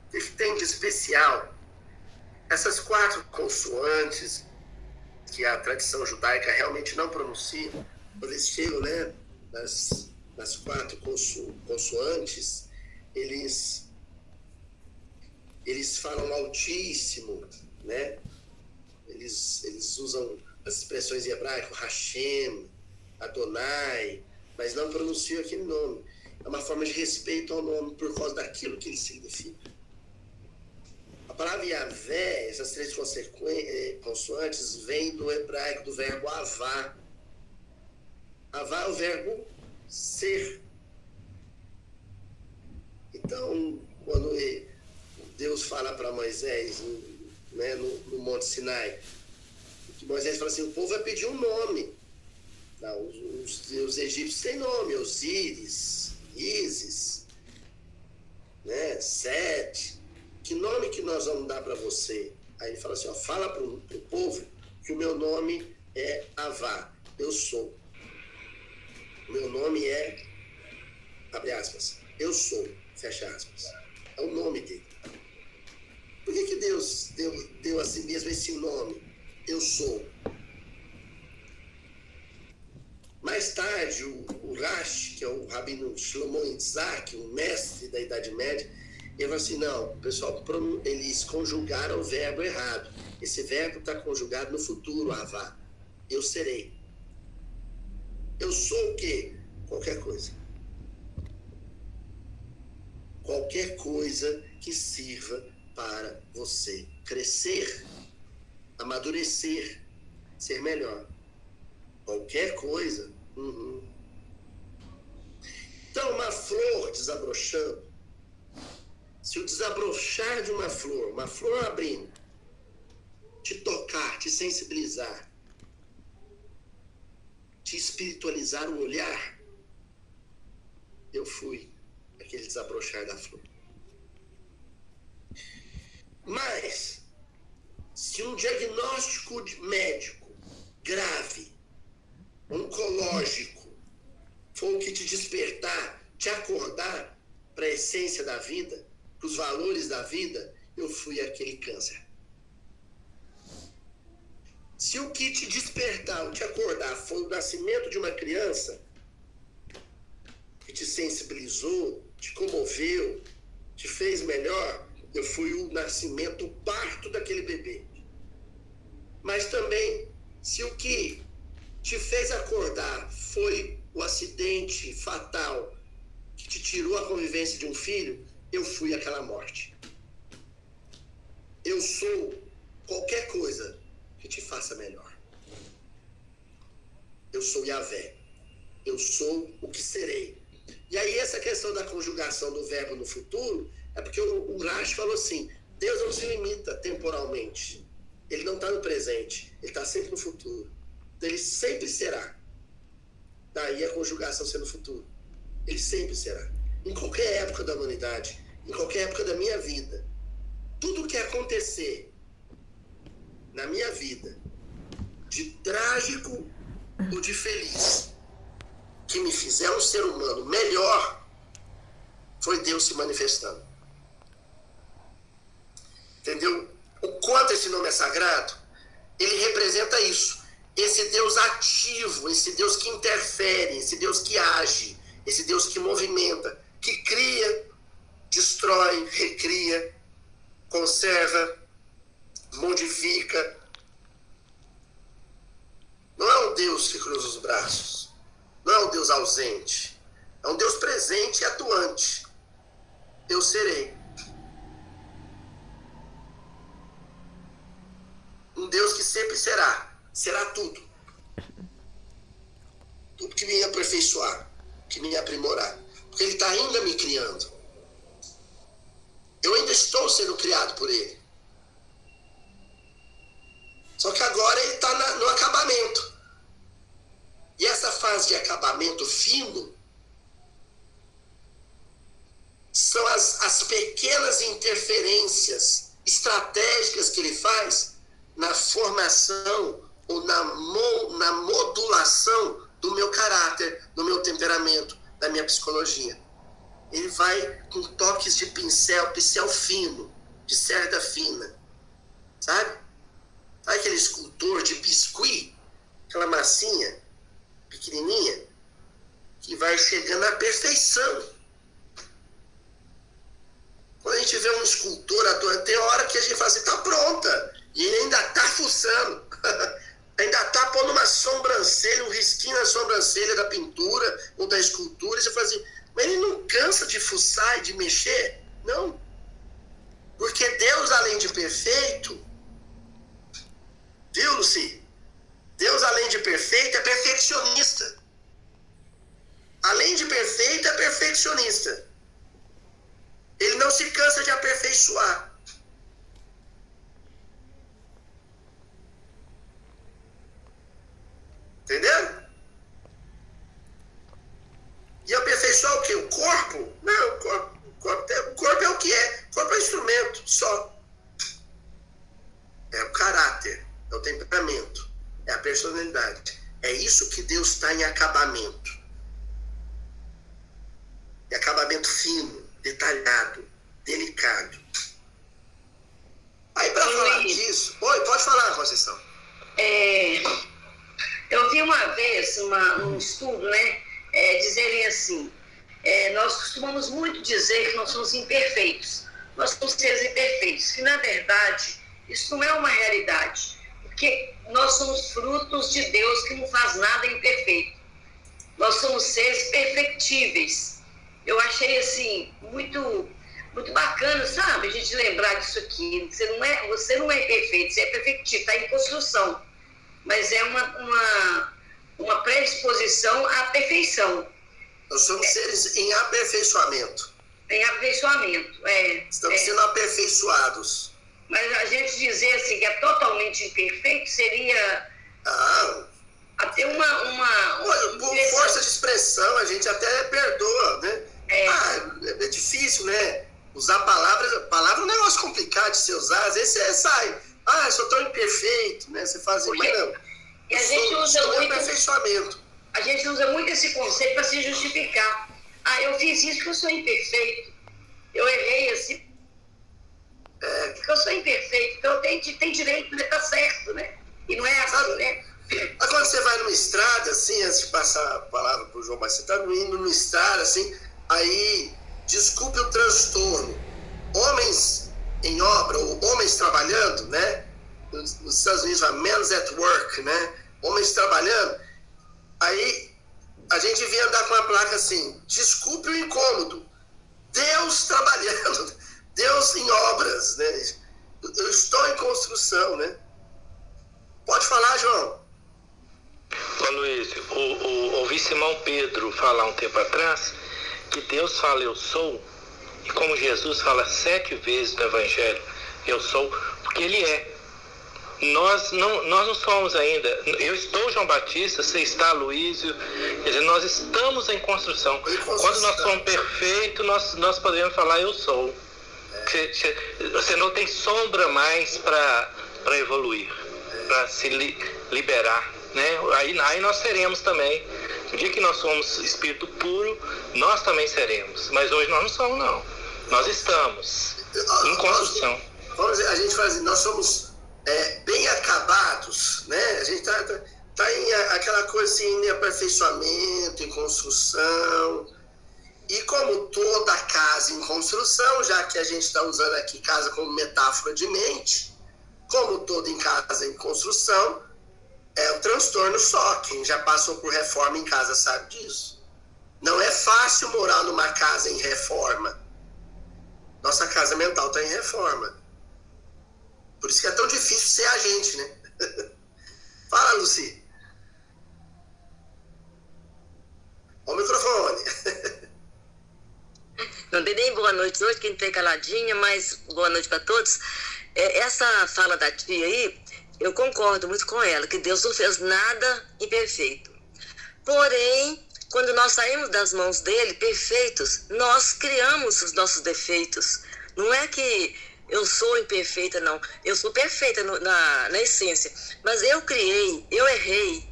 O que tem de especial? Essas quatro consoantes que a tradição judaica realmente não pronuncia, eles chegam né, nas, nas quatro conso, consoantes, eles eles falam altíssimo, né? Eles, eles usam as expressões em hebraico, Hashem, Adonai, mas não pronunciam aquele nome. É uma forma de respeito ao nome por causa daquilo que ele significa. A palavra Yahvé, essas três eh, consoantes, vêm do hebraico, do verbo avá. Avá é o verbo ser. Então, quando Fala para Moisés né, no, no, Monte Sinai. Que Moisés fala assim: o povo vai pedir um nome. Não, os, os, os egípcios têm nome: Osíris, Isis, né, Sete. Que nome que nós vamos dar para você? Aí ele fala assim: ó, fala para o povo que o meu nome é Avá, eu sou. O meu nome é, abre aspas, eu sou, fecha aspas. É o nome dele. Por que, que Deus deu, deu a si mesmo esse nome? Eu sou. Mais tarde, o, o Rashi, que é o rabino Shlomo Isaac, o mestre da Idade Média, ele falou assim, não, pessoal, eles conjugaram o verbo errado. Esse verbo está conjugado no futuro, avá. Eu serei. Eu sou o quê? Qualquer coisa. Qualquer coisa que sirva para você crescer, amadurecer, ser melhor. Qualquer coisa. Uhum. Então, uma flor desabrochando, se o desabrochar de uma flor, uma flor abrindo, te tocar, te sensibilizar, te espiritualizar o olhar, eu fui aquele desabrochar da flor. Mas, se um diagnóstico médico grave, oncológico, for o que te despertar, te acordar para a essência da vida, para os valores da vida, eu fui aquele câncer. Se o que te despertar, ou te acordar, foi o nascimento de uma criança, que te sensibilizou, te comoveu, te fez melhor, eu fui o nascimento, o parto daquele bebê. Mas também, se o que te fez acordar foi o acidente fatal que te tirou a convivência de um filho, eu fui aquela morte. Eu sou qualquer coisa que te faça melhor. Eu sou Yahvé. Eu sou o que serei. E aí, essa questão da conjugação do verbo no futuro é porque o, o falou assim: Deus não se limita temporalmente. Ele não está no presente, ele está sempre no futuro. Então, ele sempre será. Daí a conjugação ser no futuro. Ele sempre será. Em qualquer época da humanidade, em qualquer época da minha vida, tudo que acontecer na minha vida, de trágico ou de feliz, que me fizer um ser humano melhor, foi Deus se manifestando. Entendeu? O quanto esse nome é sagrado, ele representa isso. Esse Deus ativo, esse Deus que interfere, esse Deus que age, esse Deus que movimenta, que cria, destrói, recria, conserva, modifica. Não é um Deus que cruza os braços. Não é um Deus ausente. É um Deus presente e atuante. Eu serei. Um Deus que sempre será. Será tudo. Tudo que me aperfeiçoar, que me aprimorar. Porque Ele está ainda me criando. Eu ainda estou sendo criado por Ele. Só que agora Ele está no acabamento. E essa fase de acabamento fino são as, as pequenas interferências estratégicas que ele faz na formação ou na, mo, na modulação do meu caráter, do meu temperamento, da minha psicologia. Ele vai com toques de pincel, pincel fino, de cerda fina, sabe? Sabe aquele escultor de biscuit, aquela massinha pequenininha, que vai chegando à perfeição. Quando a gente vê um escultor tem hora que a gente fala assim, tá pronta. E ainda tá fuçando. ainda tá pondo uma sobrancelha, um risquinho na sobrancelha da pintura ou da escultura. E você fala assim, mas ele não cansa de fuçar e de mexer? Não. Porque Deus, além de perfeito, viu, Luci? Deus, além de perfeito, é perfeccionista. Além de perfeito, é perfeccionista. Ele não se cansa de aperfeiçoar. Entendeu? E aperfeiçoar o quê? O corpo? Não, o corpo, o corpo, é, o corpo é o que é. O corpo é instrumento, só. É o caráter, é o temperamento, é a personalidade. É isso que Deus está em acabamento. E acabamento fino, detalhado, delicado. Aí, para falar disso. Oi, pode falar, Conceição. É, eu vi uma vez uma, um estudo, né? É, dizerem assim: é, nós costumamos muito dizer que nós somos imperfeitos. Nós somos seres imperfeitos, que na verdade isso não é uma realidade. Porque nós somos frutos de Deus que não faz nada imperfeito. Nós somos seres perfectíveis eu achei assim muito muito bacana, sabe? A gente lembrar disso aqui. Você não é, você não é perfeito, você é perfectivo, está em construção. Mas é uma, uma, uma predisposição à perfeição. Nós somos é. seres em aperfeiçoamento. Em aperfeiçoamento, é. Estamos é. sendo aperfeiçoados. Mas a gente dizer assim que é totalmente imperfeito seria. Ah, até uma. uma, uma por força de expressão, a gente até perdoa, né? É. Ah, é difícil, né? Usar palavras. Palavra é um negócio complicado de se usar. Às vezes você sai. Ah, eu sou tão imperfeito, né? Você faz assim, não. E a gente sou, usa muito. aperfeiçoamento. A gente usa muito esse conceito para se justificar. Ah, eu fiz isso porque eu sou imperfeito. Eu errei assim. É. Porque eu sou imperfeito. Então eu tenho, tenho direito de estar certo, né? E não é assim, né? Mas quando você vai numa estrada, assim, antes de passar a palavra para o João, mas você está indo numa estrada, assim, aí, desculpe o transtorno. Homens em obra, ou homens trabalhando, né? Nos, Estados Unidos, men's at work, né? Homens trabalhando. Aí, a gente devia andar com uma placa assim, desculpe o incômodo. Deus trabalhando, Deus em obras, né? Eu estou em construção, né? Pode falar, João. Ô Luiz, o, o, ouvi Simão Pedro falar um tempo atrás que Deus fala eu sou, como Jesus fala sete vezes no Evangelho, eu sou, porque Ele é. Nós não, nós não somos ainda. Eu estou João Batista, você está Luísio. Quer dizer, nós estamos em construção. Quando nós somos perfeitos, nós, nós podemos falar eu sou. Você, você não tem sombra mais para evoluir. para se li, liberar. Né? Aí, aí nós seremos também. O dia que nós somos espírito puro, nós também seremos. Mas hoje nós não somos, não. Nós estamos em construção. Vamos dizer, a gente assim, nós somos é, bem acabados, né? A gente está tá, tá em aquela coisa assim, em aperfeiçoamento, em construção. E como toda casa em construção, já que a gente está usando aqui casa como metáfora de mente, como toda em casa em construção, é um transtorno só. Quem já passou por reforma em casa sabe disso. Não é fácil morar numa casa em reforma. Nossa casa mental está em reforma. Por isso que é tão difícil ser a gente, né? Fala, Luci. O microfone. Não dei nem boa noite hoje, que entrei caladinha, mas boa noite para todos. É, essa fala da tia aí, eu concordo muito com ela, que Deus não fez nada imperfeito. Porém, quando nós saímos das mãos dele perfeitos, nós criamos os nossos defeitos. Não é que eu sou imperfeita, não. Eu sou perfeita no, na, na essência. Mas eu criei, eu errei.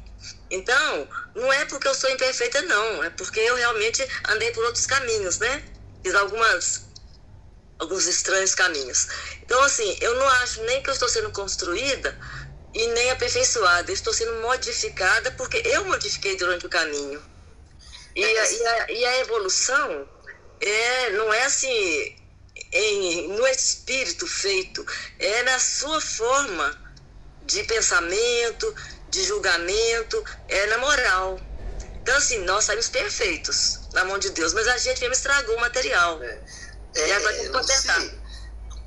Então, não é porque eu sou imperfeita, não. É porque eu realmente andei por outros caminhos, né? Fiz algumas, alguns estranhos caminhos. Então, assim, eu não acho nem que eu estou sendo construída e nem aperfeiçoada. Eu estou sendo modificada porque eu modifiquei durante o caminho. E a, e a, e a evolução é, não é assim em, no espírito feito, é na sua forma de pensamento, de julgamento, é na moral. Então, assim, nós saímos perfeitos na mão de Deus, mas a gente mesmo estragou o material. É, é, e agora tem que consertar.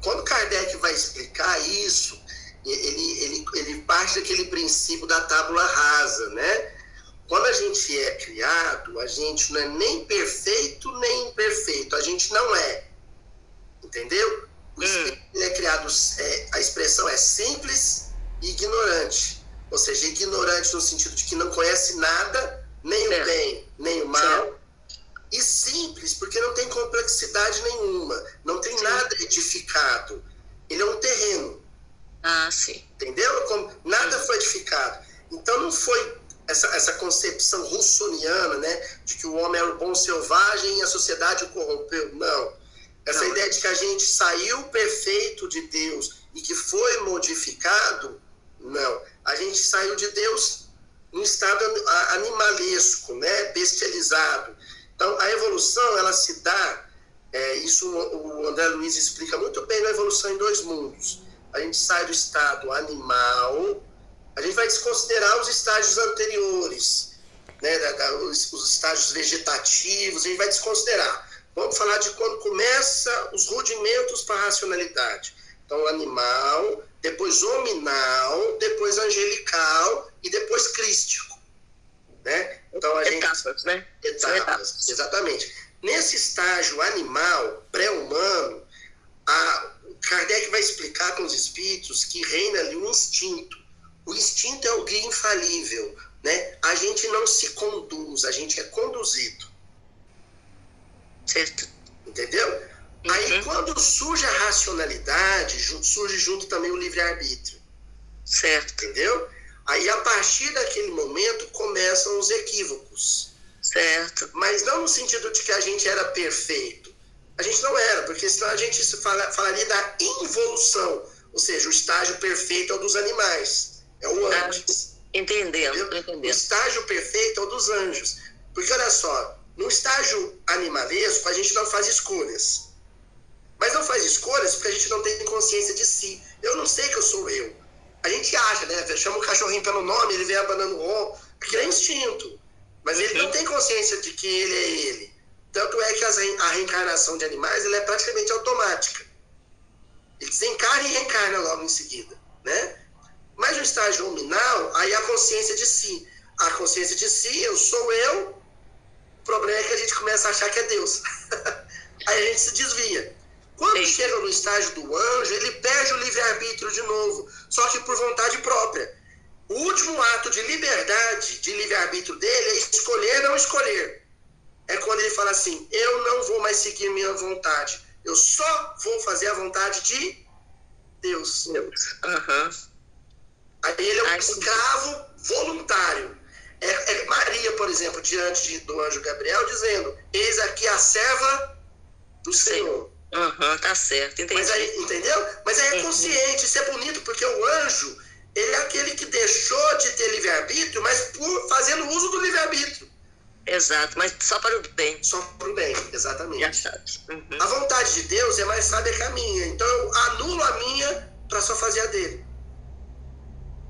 Quando Kardec vai explicar isso, ele, ele, ele parte daquele princípio da tábula rasa, né? Quando a gente é criado, a gente não é nem perfeito nem imperfeito, a gente não é. Entendeu? O hum. é criado, é, a expressão é simples e ignorante. Ou seja, ignorante no sentido de que não conhece nada, nem o bem, nem o mal. E simples, porque não tem complexidade nenhuma. Não tem sim. nada edificado. Ele é um terreno. Ah, sim. Entendeu? Como nada foi edificado. Então não foi essa, essa concepção russoniana, né? De que o homem era o bom selvagem e a sociedade o corrompeu. Não essa não. ideia de que a gente saiu perfeito de Deus e que foi modificado, não. A gente saiu de Deus em estado animalesco, né? bestializado. Então, a evolução, ela se dá, é, isso o André Luiz explica muito bem na evolução em dois mundos. A gente sai do estado animal, a gente vai desconsiderar os estágios anteriores, né? Da, da, os, os estágios vegetativos, a gente vai desconsiderar Vamos falar de quando começa os rudimentos para a racionalidade. Então, animal, depois hominal, depois angelical e depois crístico. Né? Então, a etapas, gente... né? Etapas, etapas, exatamente. Nesse estágio animal, pré-humano, a Kardec vai explicar com os espíritos que reina ali um instinto. O instinto é o guia infalível. Né? A gente não se conduz, a gente é conduzido. Certo. Entendeu? Uhum. Aí quando surge a racionalidade, surge junto também o livre-arbítrio. Certo. Entendeu? Aí a partir daquele momento começam os equívocos. Certo. Mas não no sentido de que a gente era perfeito. A gente não era, porque senão a gente fala, falaria da involução. Ou seja, o estágio perfeito é o dos animais. É o antes. Ah, entendendo, entendendo. O estágio perfeito é o dos anjos. Porque olha só, no estágio animalesco, a gente não faz escolhas. Mas não faz escolhas porque a gente não tem consciência de si. Eu não sei que eu sou eu. A gente acha, né? Chama o cachorrinho pelo nome, ele vem abanando o porque é instinto. Mas ele não tem consciência de que ele é ele. Tanto é que a reencarnação de animais é praticamente automática. Ele desencarna e reencarna logo em seguida. Né? Mas no estágio luminal, aí a consciência de si. A consciência de si, eu sou eu, o problema é que a gente começa a achar que é Deus. Aí a gente se desvia. Quando Sim. chega no estágio do anjo, ele perde o livre-arbítrio de novo, só que por vontade própria. O último ato de liberdade, de livre-arbítrio dele, é escolher não escolher. É quando ele fala assim: Eu não vou mais seguir minha vontade, eu só vou fazer a vontade de Deus. Deus. Uhum. Aí ele é um escravo voluntário. É, é, Maria, por exemplo, diante do anjo Gabriel, dizendo: Eis aqui a serva do Senhor. Aham, uhum, tá certo, entendi. Mas aí, entendeu? Mas aí é uhum. consciente, isso é bonito, porque o anjo, ele é aquele que deixou de ter livre-arbítrio, mas por fazendo uso do livre-arbítrio. Exato, mas só para o bem. Só para o bem, exatamente. Já sabe. Uhum. A vontade de Deus é mais sábia que a minha. Então eu anulo a minha para só fazer a dele.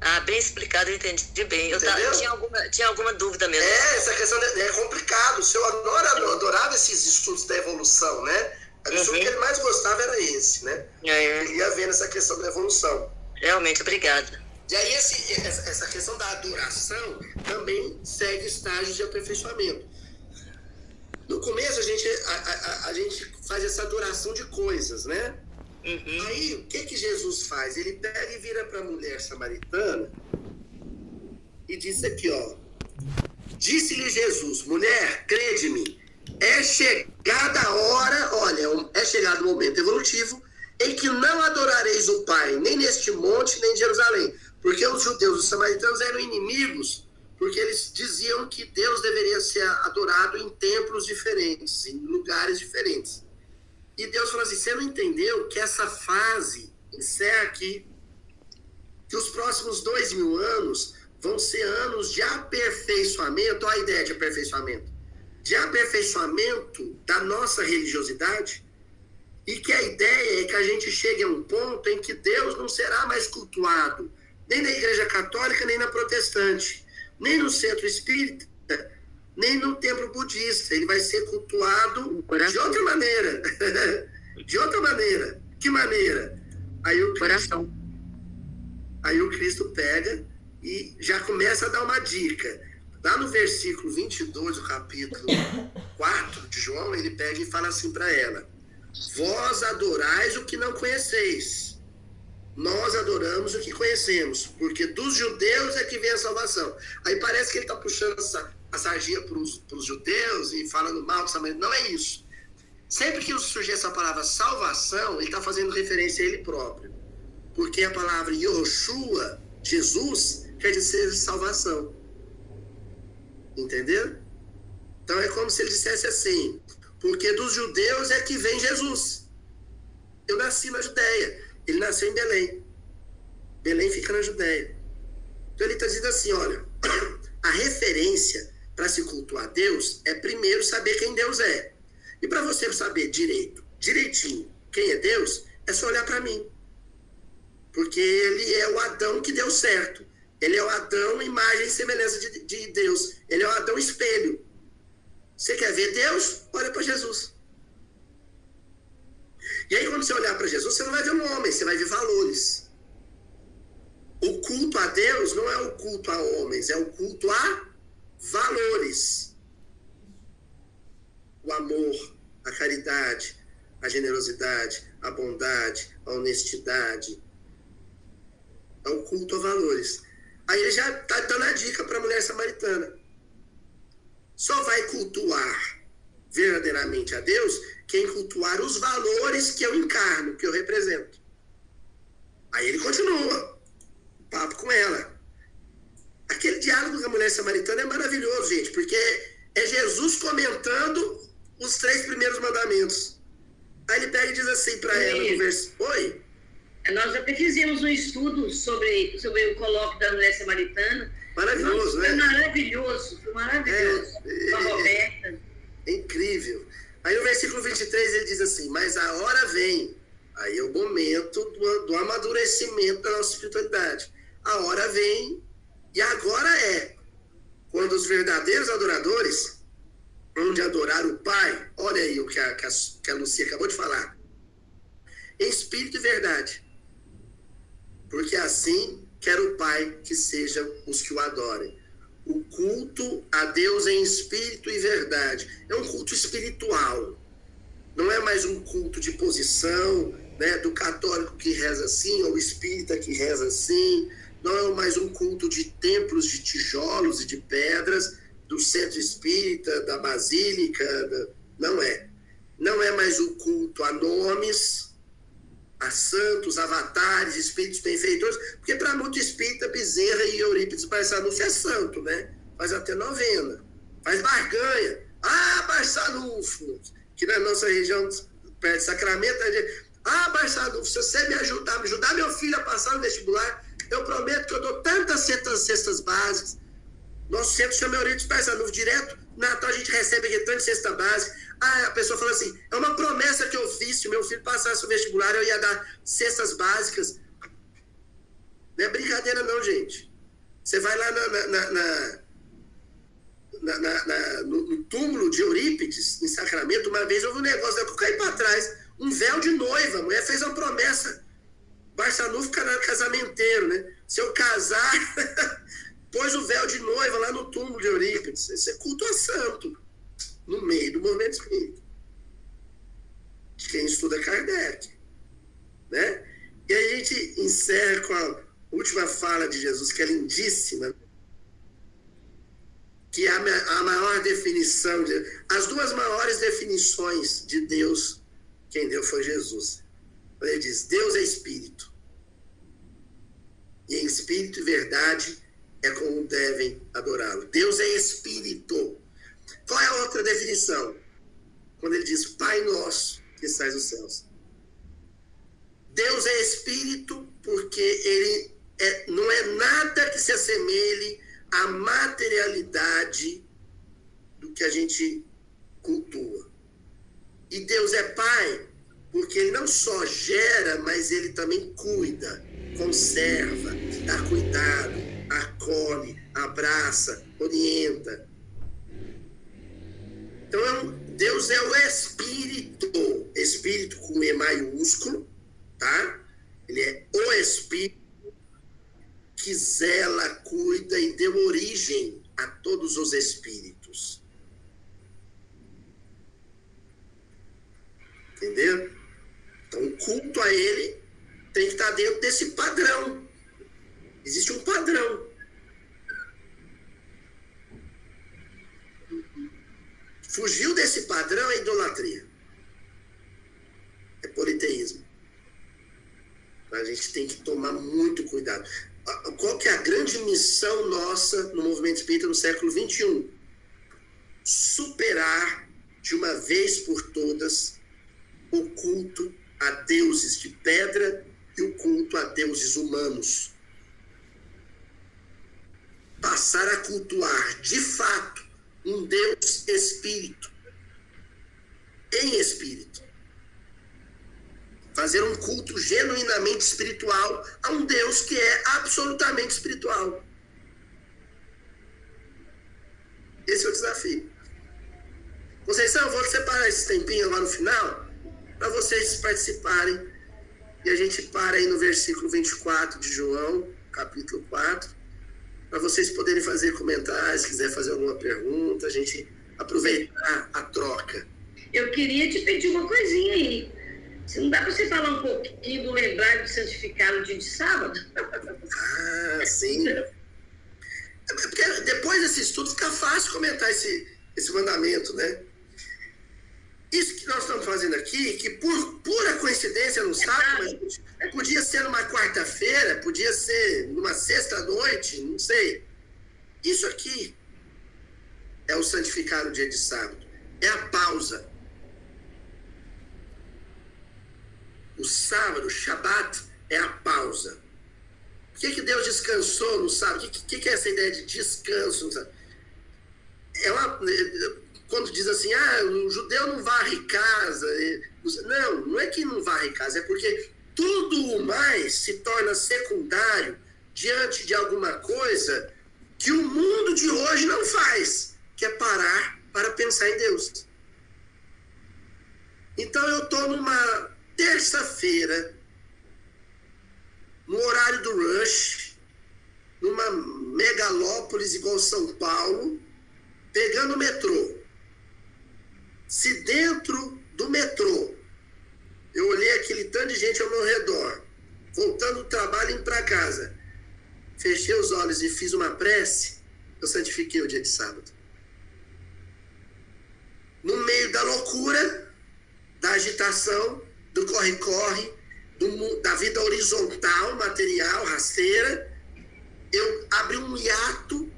Ah, bem explicado, eu entendi bem. Eu tinha, alguma, tinha alguma dúvida mesmo. É, essa questão é complicado. O senhor adora, adorava esses estudos da evolução, né? O uhum. que ele mais gostava era esse, né? É, é. Ele ia vendo essa questão da evolução. Realmente, obrigada. E aí esse, essa questão da adoração também segue estágios de aperfeiçoamento. No começo a gente, a, a, a gente faz essa adoração de coisas, né? Uhum. Aí o que que Jesus faz? Ele pega e vira para a mulher samaritana e diz aqui, ó. Disse-lhe Jesus, mulher, crede-me, é chegada a hora, olha, é chegado o momento evolutivo em que não adorareis o Pai, nem neste monte, nem em Jerusalém. Porque os judeus, os samaritanos eram inimigos, porque eles diziam que Deus deveria ser adorado em templos diferentes, em lugares diferentes. E Deus falou assim: você não entendeu que essa fase encerra aqui, que os próximos dois mil anos vão ser anos de aperfeiçoamento, olha a ideia de aperfeiçoamento, de aperfeiçoamento da nossa religiosidade, e que a ideia é que a gente chegue a um ponto em que Deus não será mais cultuado nem na Igreja Católica, nem na Protestante, nem no Centro Espírita, nem no Templo Budista. Ele vai ser cultuado de outra maneira. de outra maneira. Que maneira? Aí o Cristo, aí o Cristo pega e já começa a dar uma dica. Lá no versículo 22 do capítulo 4 de João, ele pega e fala assim para ela: Vós adorais o que não conheceis nós adoramos o que conhecemos, porque dos judeus é que vem a salvação. Aí parece que ele está puxando essa, a sardinha para os judeus e falando mal do samaritano. Não é isso. Sempre que surgir essa palavra salvação, ele está fazendo referência a ele próprio. Porque a palavra Yoshua, Jesus, quer dizer salvação. Entendeu? Então é como se ele dissesse assim: porque dos judeus é que vem Jesus. Eu nasci na Judéia. Ele nasceu em Belém. Belém fica na Judéia. Então ele está dizendo assim: olha, a referência para se cultuar Deus é primeiro saber quem Deus é. E para você saber direito, direitinho, quem é Deus, é só olhar para mim. Porque ele é o Adão que deu certo. Ele é o Adão, imagem e semelhança de, de Deus. Ele é o Adão espelho. Você quer ver Deus? Olha para Jesus. E aí, quando você olhar para Jesus, você não vai ver um homem, você vai ver valores. O culto a Deus não é o culto a homens, é o culto a valores. O amor, a caridade, a generosidade, a bondade, a honestidade. É o culto a valores. Aí ele já está dando a dica para a mulher samaritana. Só vai cultuar verdadeiramente a Deus quem cultuar os valores que eu encarno, que eu represento. Aí ele continua o papo com ela. Aquele diálogo com a mulher samaritana é maravilhoso, gente, porque é Jesus comentando os três primeiros mandamentos. Aí ele pega e diz assim para ela no verso. Oi? Nós até fizemos um estudo sobre, sobre o colóquio da mulher samaritana. Maravilhoso, né? Foi maravilhoso, foi maravilhoso. É, com a Roberta. É incrível. Aí no versículo 23 ele diz assim: Mas a hora vem, aí é o momento do, do amadurecimento da nossa espiritualidade. A hora vem, e agora é, quando os verdadeiros adoradores vão de adorar o Pai, olha aí o que a, que a, que a Lucia acabou de falar, em espírito e verdade. Porque assim quer o Pai que sejam os que o adorem o culto a Deus em espírito e verdade. É um culto espiritual. Não é mais um culto de posição, né, do católico que reza assim, ou espírita que reza assim. Não é mais um culto de templos de tijolos e de pedras, do centro espírita, da basílica. Não é. Não é mais o culto a nomes, a santos, avatares, espíritos benfeitores, porque para muito espírita, Bezerra e Eurípides Barçanufo é santo, né? Faz até novena, faz barganha. Ah, Barçanufo, que na nossa região perto de Sacramento, a gente, ah, Barçanufo, se você me ajudar, me ajudar meu filho a passar no vestibular, eu prometo que eu dou tantas cestas, cestas básicas. Nosso centro chama Eurípides Barçanufo direto. Natal a gente recebe aqui tanto cesta básica ah, a pessoa fala assim: é uma promessa que eu fiz, se meu filho passasse o vestibular, eu ia dar cestas básicas. Não é brincadeira, não, gente. Você vai lá na, na, na, na no, no, túmulo de Eurípides, em Sacramento, uma vez houve um negócio, eu caí para trás, um véu de noiva, a mulher fez uma promessa. Barçanu fica casamenteiro, né? Se eu casar, pôs o véu de noiva lá no túmulo de Eurípides. Isso é culto a santo no meio do movimento espírita. De quem estuda Kardec. Né? E aí a gente encerra com a última fala de Jesus, que é lindíssima, que é a maior definição, de, as duas maiores definições de Deus, quem deu foi Jesus. Ele diz: Deus é espírito. E em espírito e verdade é como devem adorá-lo. Deus é espírito. Qual é a outra definição? Quando ele diz Pai nosso que estás nos céus. Deus é espírito porque ele é, não é nada que se assemelhe à materialidade do que a gente cultua. E Deus é Pai porque ele não só gera, mas ele também cuida, conserva, dá cuidado, acolhe, abraça, orienta. Então, Deus é o Espírito, Espírito com E maiúsculo, tá? Ele é o Espírito que zela, cuida e deu origem a todos os espíritos. Entendeu? Então, o culto a ele tem que estar dentro desse padrão. Existe um padrão. Fugiu desse padrão é idolatria. É politeísmo. A gente tem que tomar muito cuidado. Qual que é a grande missão nossa no movimento espírita no século XXI? Superar de uma vez por todas o culto a deuses de pedra e o culto a deuses humanos. Passar a cultuar de fato um Deus espírito. Em espírito. Fazer um culto genuinamente espiritual a um Deus que é absolutamente espiritual. Esse é o desafio. Conceição, eu vou separar esse tempinho lá no final para vocês participarem. E a gente para aí no versículo 24 de João, capítulo 4 para vocês poderem fazer comentários, se quiser fazer alguma pergunta, a gente aproveitar a troca. Eu queria te pedir uma coisinha aí. Se não dá para você falar um pouquinho do lembrar do santificar no dia de sábado? Ah, sim. É porque depois desse estudo fica fácil comentar esse, esse mandamento, né? Isso que nós estamos fazendo aqui, que por pura coincidência no sábado, mas podia ser numa quarta-feira, podia ser numa sexta-noite, não sei. Isso aqui é o santificar o dia de sábado. É a pausa. O sábado, o Shabat, é a pausa. Por que, que Deus descansou no sábado? O que, que, que é essa ideia de descanso? É uma quando diz assim, ah, o judeu não varre casa. Não, não é que não varre casa, é porque tudo o mais se torna secundário diante de alguma coisa que o mundo de hoje não faz, que é parar para pensar em Deus. Então eu estou numa terça-feira, no horário do rush, numa megalópolis igual São Paulo, pegando o metrô. Se dentro do metrô eu olhei aquele tanto de gente ao meu redor, voltando do trabalho indo para casa, fechei os olhos e fiz uma prece, eu santifiquei o dia de sábado. No meio da loucura, da agitação, do corre-corre, do vida horizontal, material, rasteira, eu abri um hiato,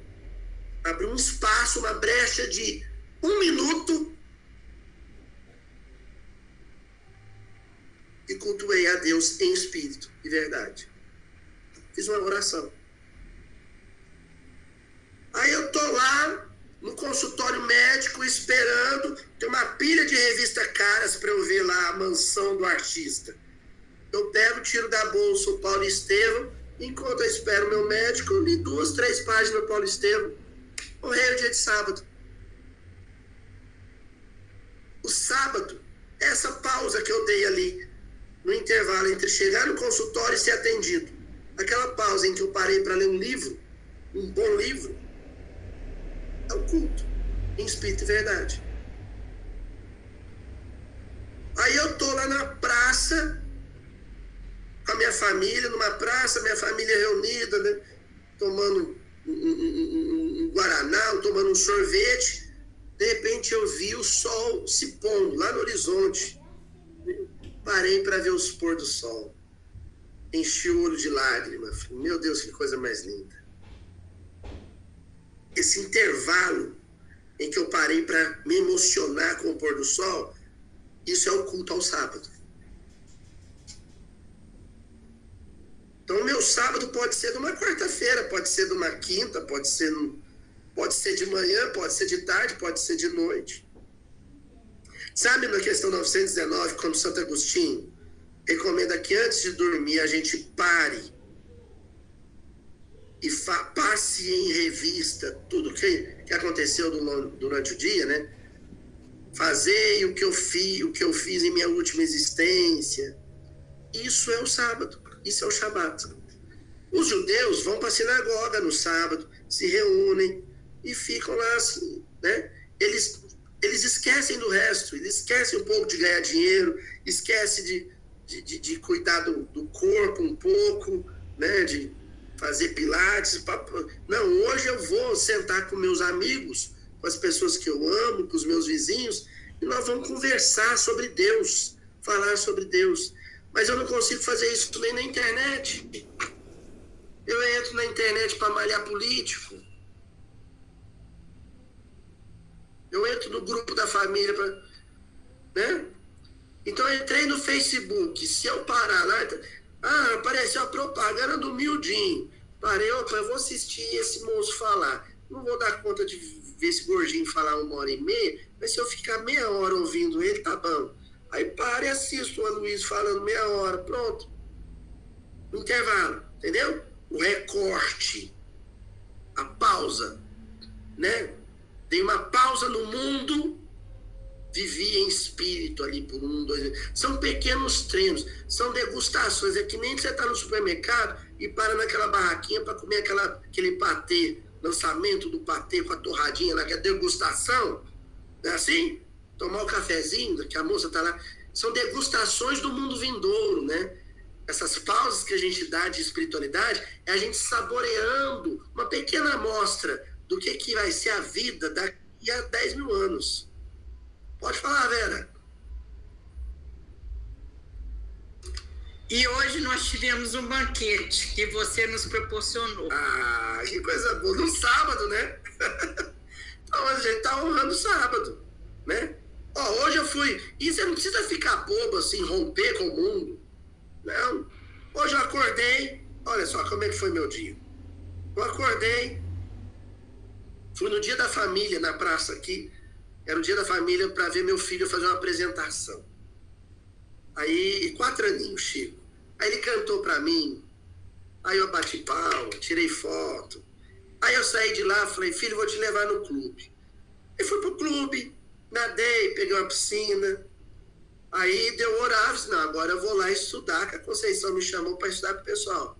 abri um espaço, uma brecha de um minuto e cultuei a Deus em espírito e verdade. Fiz uma oração. Aí eu tô lá no consultório médico esperando, tem uma pilha de revista caras para eu ver lá a mansão do artista. Eu pego, tiro da bolsa o Paulo Estevam, enquanto eu espero meu médico, eu li duas, três páginas do Paulo Estevam. Morreu dia de sábado. O sábado, essa pausa que eu dei ali, no intervalo entre chegar no consultório e ser atendido, aquela pausa em que eu parei para ler um livro, um bom livro, é o culto, em espírito e verdade. Aí eu tô lá na praça, com a minha família, numa praça, minha família reunida, né? Tomando um, um, um, guaraná, tomando um sorvete. De repente eu vi o sol se pondo lá no horizonte. Parei para ver os pôr do sol. Enchi o olho de lágrimas. Meu Deus, que coisa mais linda esse intervalo em que eu parei para me emocionar com o pôr do sol, isso é o culto ao sábado. Então, meu sábado pode ser de uma quarta-feira, pode ser de uma quinta, pode ser, pode ser de manhã, pode ser de tarde, pode ser de noite. Sabe na questão 919, quando Santo Agostinho recomenda que antes de dormir a gente pare e passe em revista tudo que, que aconteceu durante o dia, né? Fazei o que eu fiz, o que eu fiz em minha última existência. Isso é o sábado, isso é o Shabat. Os judeus vão para a sinagoga no sábado, se reúnem e ficam lá assim, né? Eles, eles esquecem do resto, eles esquecem um pouco de ganhar dinheiro, esquecem de, de, de, de cuidar do, do corpo um pouco, né? De, fazer pilates. Não, hoje eu vou sentar com meus amigos, com as pessoas que eu amo, com os meus vizinhos, e nós vamos conversar sobre Deus, falar sobre Deus. Mas eu não consigo fazer isso nem na internet. Eu entro na internet para malhar político. Eu entro no grupo da família para. Né? Então eu entrei no Facebook. Se eu parar lá. Ah, apareceu a propaganda do Mildinho. Parei, opa, eu vou assistir esse moço falar. Não vou dar conta de ver esse gordinho falar uma hora e meia, mas se eu ficar meia hora ouvindo ele, tá bom. Aí pare e assisto o Luiz falando meia hora, pronto. Intervalo, entendeu? O recorte, a pausa, né? Tem uma pausa no mundo vivia em espírito ali por um, dois. São pequenos treinos, são degustações. É que nem você está no supermercado e para naquela barraquinha para comer aquela, aquele patê, lançamento do patê com a torradinha lá, que é degustação. Não é assim? Tomar o um cafezinho, que a moça está lá. São degustações do mundo vindouro, né? Essas pausas que a gente dá de espiritualidade é a gente saboreando uma pequena amostra do que, que vai ser a vida daqui a 10 mil anos. Pode falar, Vera. E hoje nós tivemos um banquete que você nos proporcionou. Ah, que coisa boa. No sábado, né? então a gente tá honrando o sábado, né? Ó, hoje eu fui. E você não precisa ficar bobo assim, romper com o mundo. Não. Hoje eu acordei. Olha só como é que foi meu dia. Eu acordei. Fui no dia da família na praça aqui. Era o dia da família para ver meu filho fazer uma apresentação. Aí, quatro aninhos, Chico. Aí ele cantou para mim. Aí eu bati pau, tirei foto. Aí eu saí de lá, falei, filho, vou te levar no clube. E fui pro clube, nadei, peguei uma piscina. Aí deu horário, não, agora eu vou lá estudar, que a Conceição me chamou para estudar com o pessoal.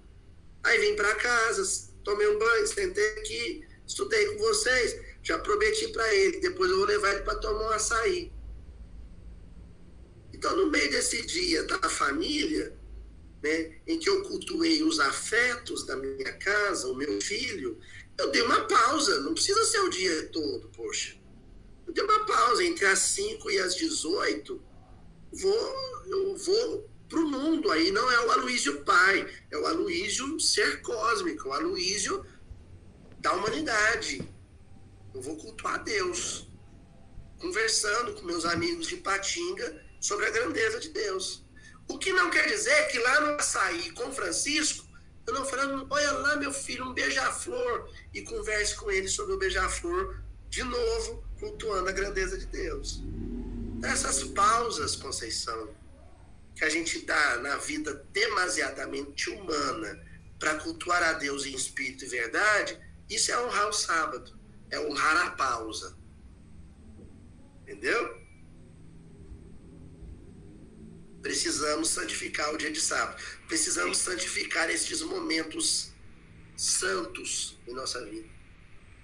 Aí vim para casa, tomei um banho, sentei aqui, estudei com vocês. Já prometi para ele, depois eu vou levar ele para tomar um açaí. Então, no meio desse dia da família, né, em que eu cultuei os afetos da minha casa, o meu filho, eu dei uma pausa. Não precisa ser o dia todo, poxa. Eu dei uma pausa entre as 5 e as 18. Vou, eu vou para o mundo. Aí não é o Aloísio pai, é o Aloísio ser cósmico, o Aloísio da humanidade. Eu vou cultuar Deus, conversando com meus amigos de Patinga sobre a grandeza de Deus. O que não quer dizer que lá no açaí com Francisco, eu não falando, olha lá meu filho, um beija-flor, e converse com ele sobre o beija-flor de novo, cultuando a grandeza de Deus. Essas pausas, Conceição, que a gente dá na vida demasiadamente humana para cultuar a Deus em espírito e verdade, isso é honrar o sábado, é honrar a pausa. Entendeu? Precisamos santificar o dia de sábado. Precisamos santificar estes momentos santos em nossa vida.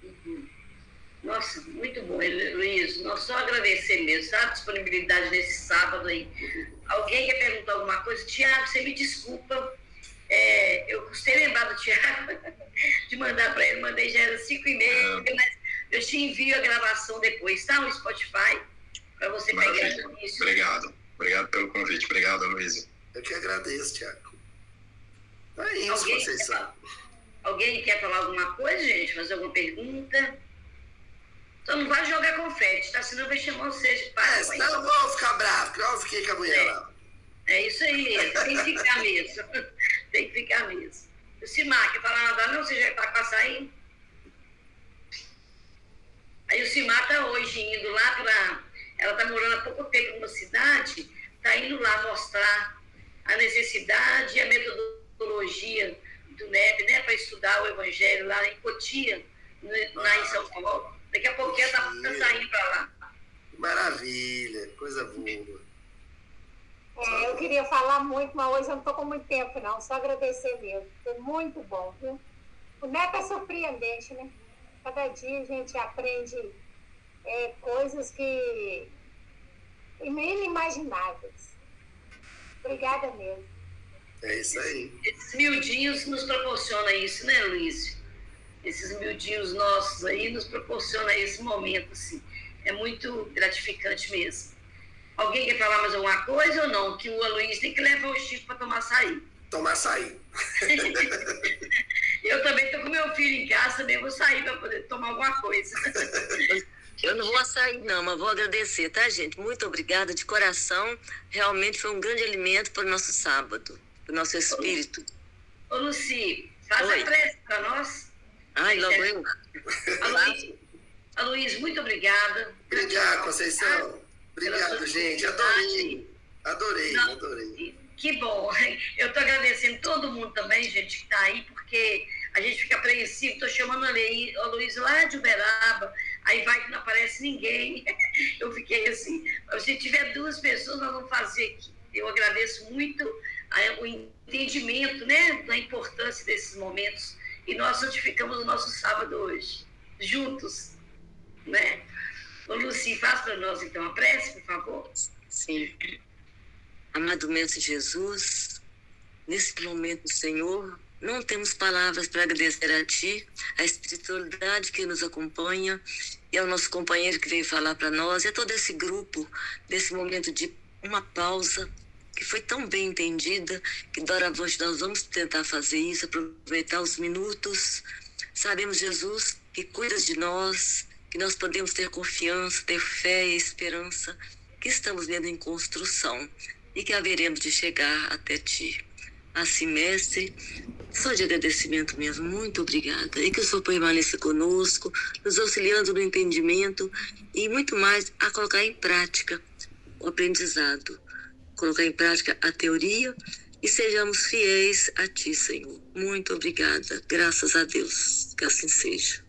Uhum. Nossa, muito bom, Luiz. Nós só agradecer mesmo, sabe? A disponibilidade nesse sábado aí. Alguém quer perguntar alguma coisa? Tiago, você me desculpa. É, eu custei lembrar do Tiago de mandar para ele, mandei já era 5 e meia, ah. mas eu te envio a gravação depois, tá? No Spotify, para você Maravilha. pegar isso. Obrigado. Obrigado pelo convite. Obrigado, Luiz. Eu que agradeço, Tiago. É isso, Alguém vocês sabem. Alguém quer falar alguma coisa, gente? Fazer alguma pergunta? Então não vai jogar confete, tá? Senão vai chamar vocês de pai. É, senão eu vou ficar bravo, porque eu fiquei com a mulher é. lá. É isso aí, tem que ficar mesmo. Tem que ficar mesmo. O Simar, quer falar nada não? Você já tá com açaí? Aí o Simar tá hoje indo lá para. Ela tá morando há pouco tempo numa cidade, tá indo lá mostrar a necessidade e a metodologia do NEP, né, para estudar o Evangelho lá em Cotia, lá em São Paulo. Daqui a pouquinho tá, tá saindo para lá. Maravilha, coisa boa. É, eu queria falar muito, mas hoje eu não estou com muito tempo, não. Só agradecer mesmo. Foi muito bom, viu? O neto é surpreendente, né? Cada dia a gente aprende é, coisas que inimagináveis. Obrigada mesmo. É isso aí. Esses miudinhos nos proporcionam isso, né, Luiz? esses miudinhos nossos aí nos proporciona esse momento, assim. É muito gratificante mesmo. Alguém quer falar mais alguma coisa ou não? Que o Aloysio tem que levar o Chico para tomar açaí. Tomar açaí. eu também estou com meu filho em casa, também vou sair para poder tomar alguma coisa. Eu não vou sair, não, mas vou agradecer, tá, gente? Muito obrigada de coração. Realmente foi um grande alimento para o nosso sábado, para o nosso espírito. Ô, Luci, faz Oi. a prece para nós. Ai, logo eu. Aloysio, muito obrigada. Obrigado, Conceição. Obrigado, gente. Adorei. Adorei, Não, adorei. Que bom. Eu estou agradecendo todo mundo também, gente, que está aí, porque a gente fica apreensivo. Estou chamando a Luiz lá de Uberaba, aí vai que não aparece ninguém. Eu fiquei assim. Se tiver duas pessoas, nós vamos fazer aqui. Eu agradeço muito o entendimento né, da importância desses momentos e nós santificamos o nosso sábado hoje, juntos, né? Ô, Luci, faz para nós então a prece, por favor. Sim. Amado Mestre Jesus, nesse momento, Senhor, não temos palavras para agradecer a Ti, a espiritualidade que nos acompanha e ao nosso companheiro que veio falar para nós, e a todo esse grupo, nesse momento de uma pausa, que foi tão bem entendida que doravante nós vamos tentar fazer isso, aproveitar os minutos. Sabemos, Jesus, que cuidas de nós, que nós podemos ter confiança, ter fé e esperança, que estamos vendo em construção e que haveremos de chegar até Ti. Assim, mestre, só de agradecimento mesmo, muito obrigada. E que o Senhor permaneça conosco, nos auxiliando no entendimento e muito mais a colocar em prática o aprendizado colocar em prática a teoria e sejamos fiéis a Ti, Senhor. Muito obrigada. Graças a Deus. Que assim seja.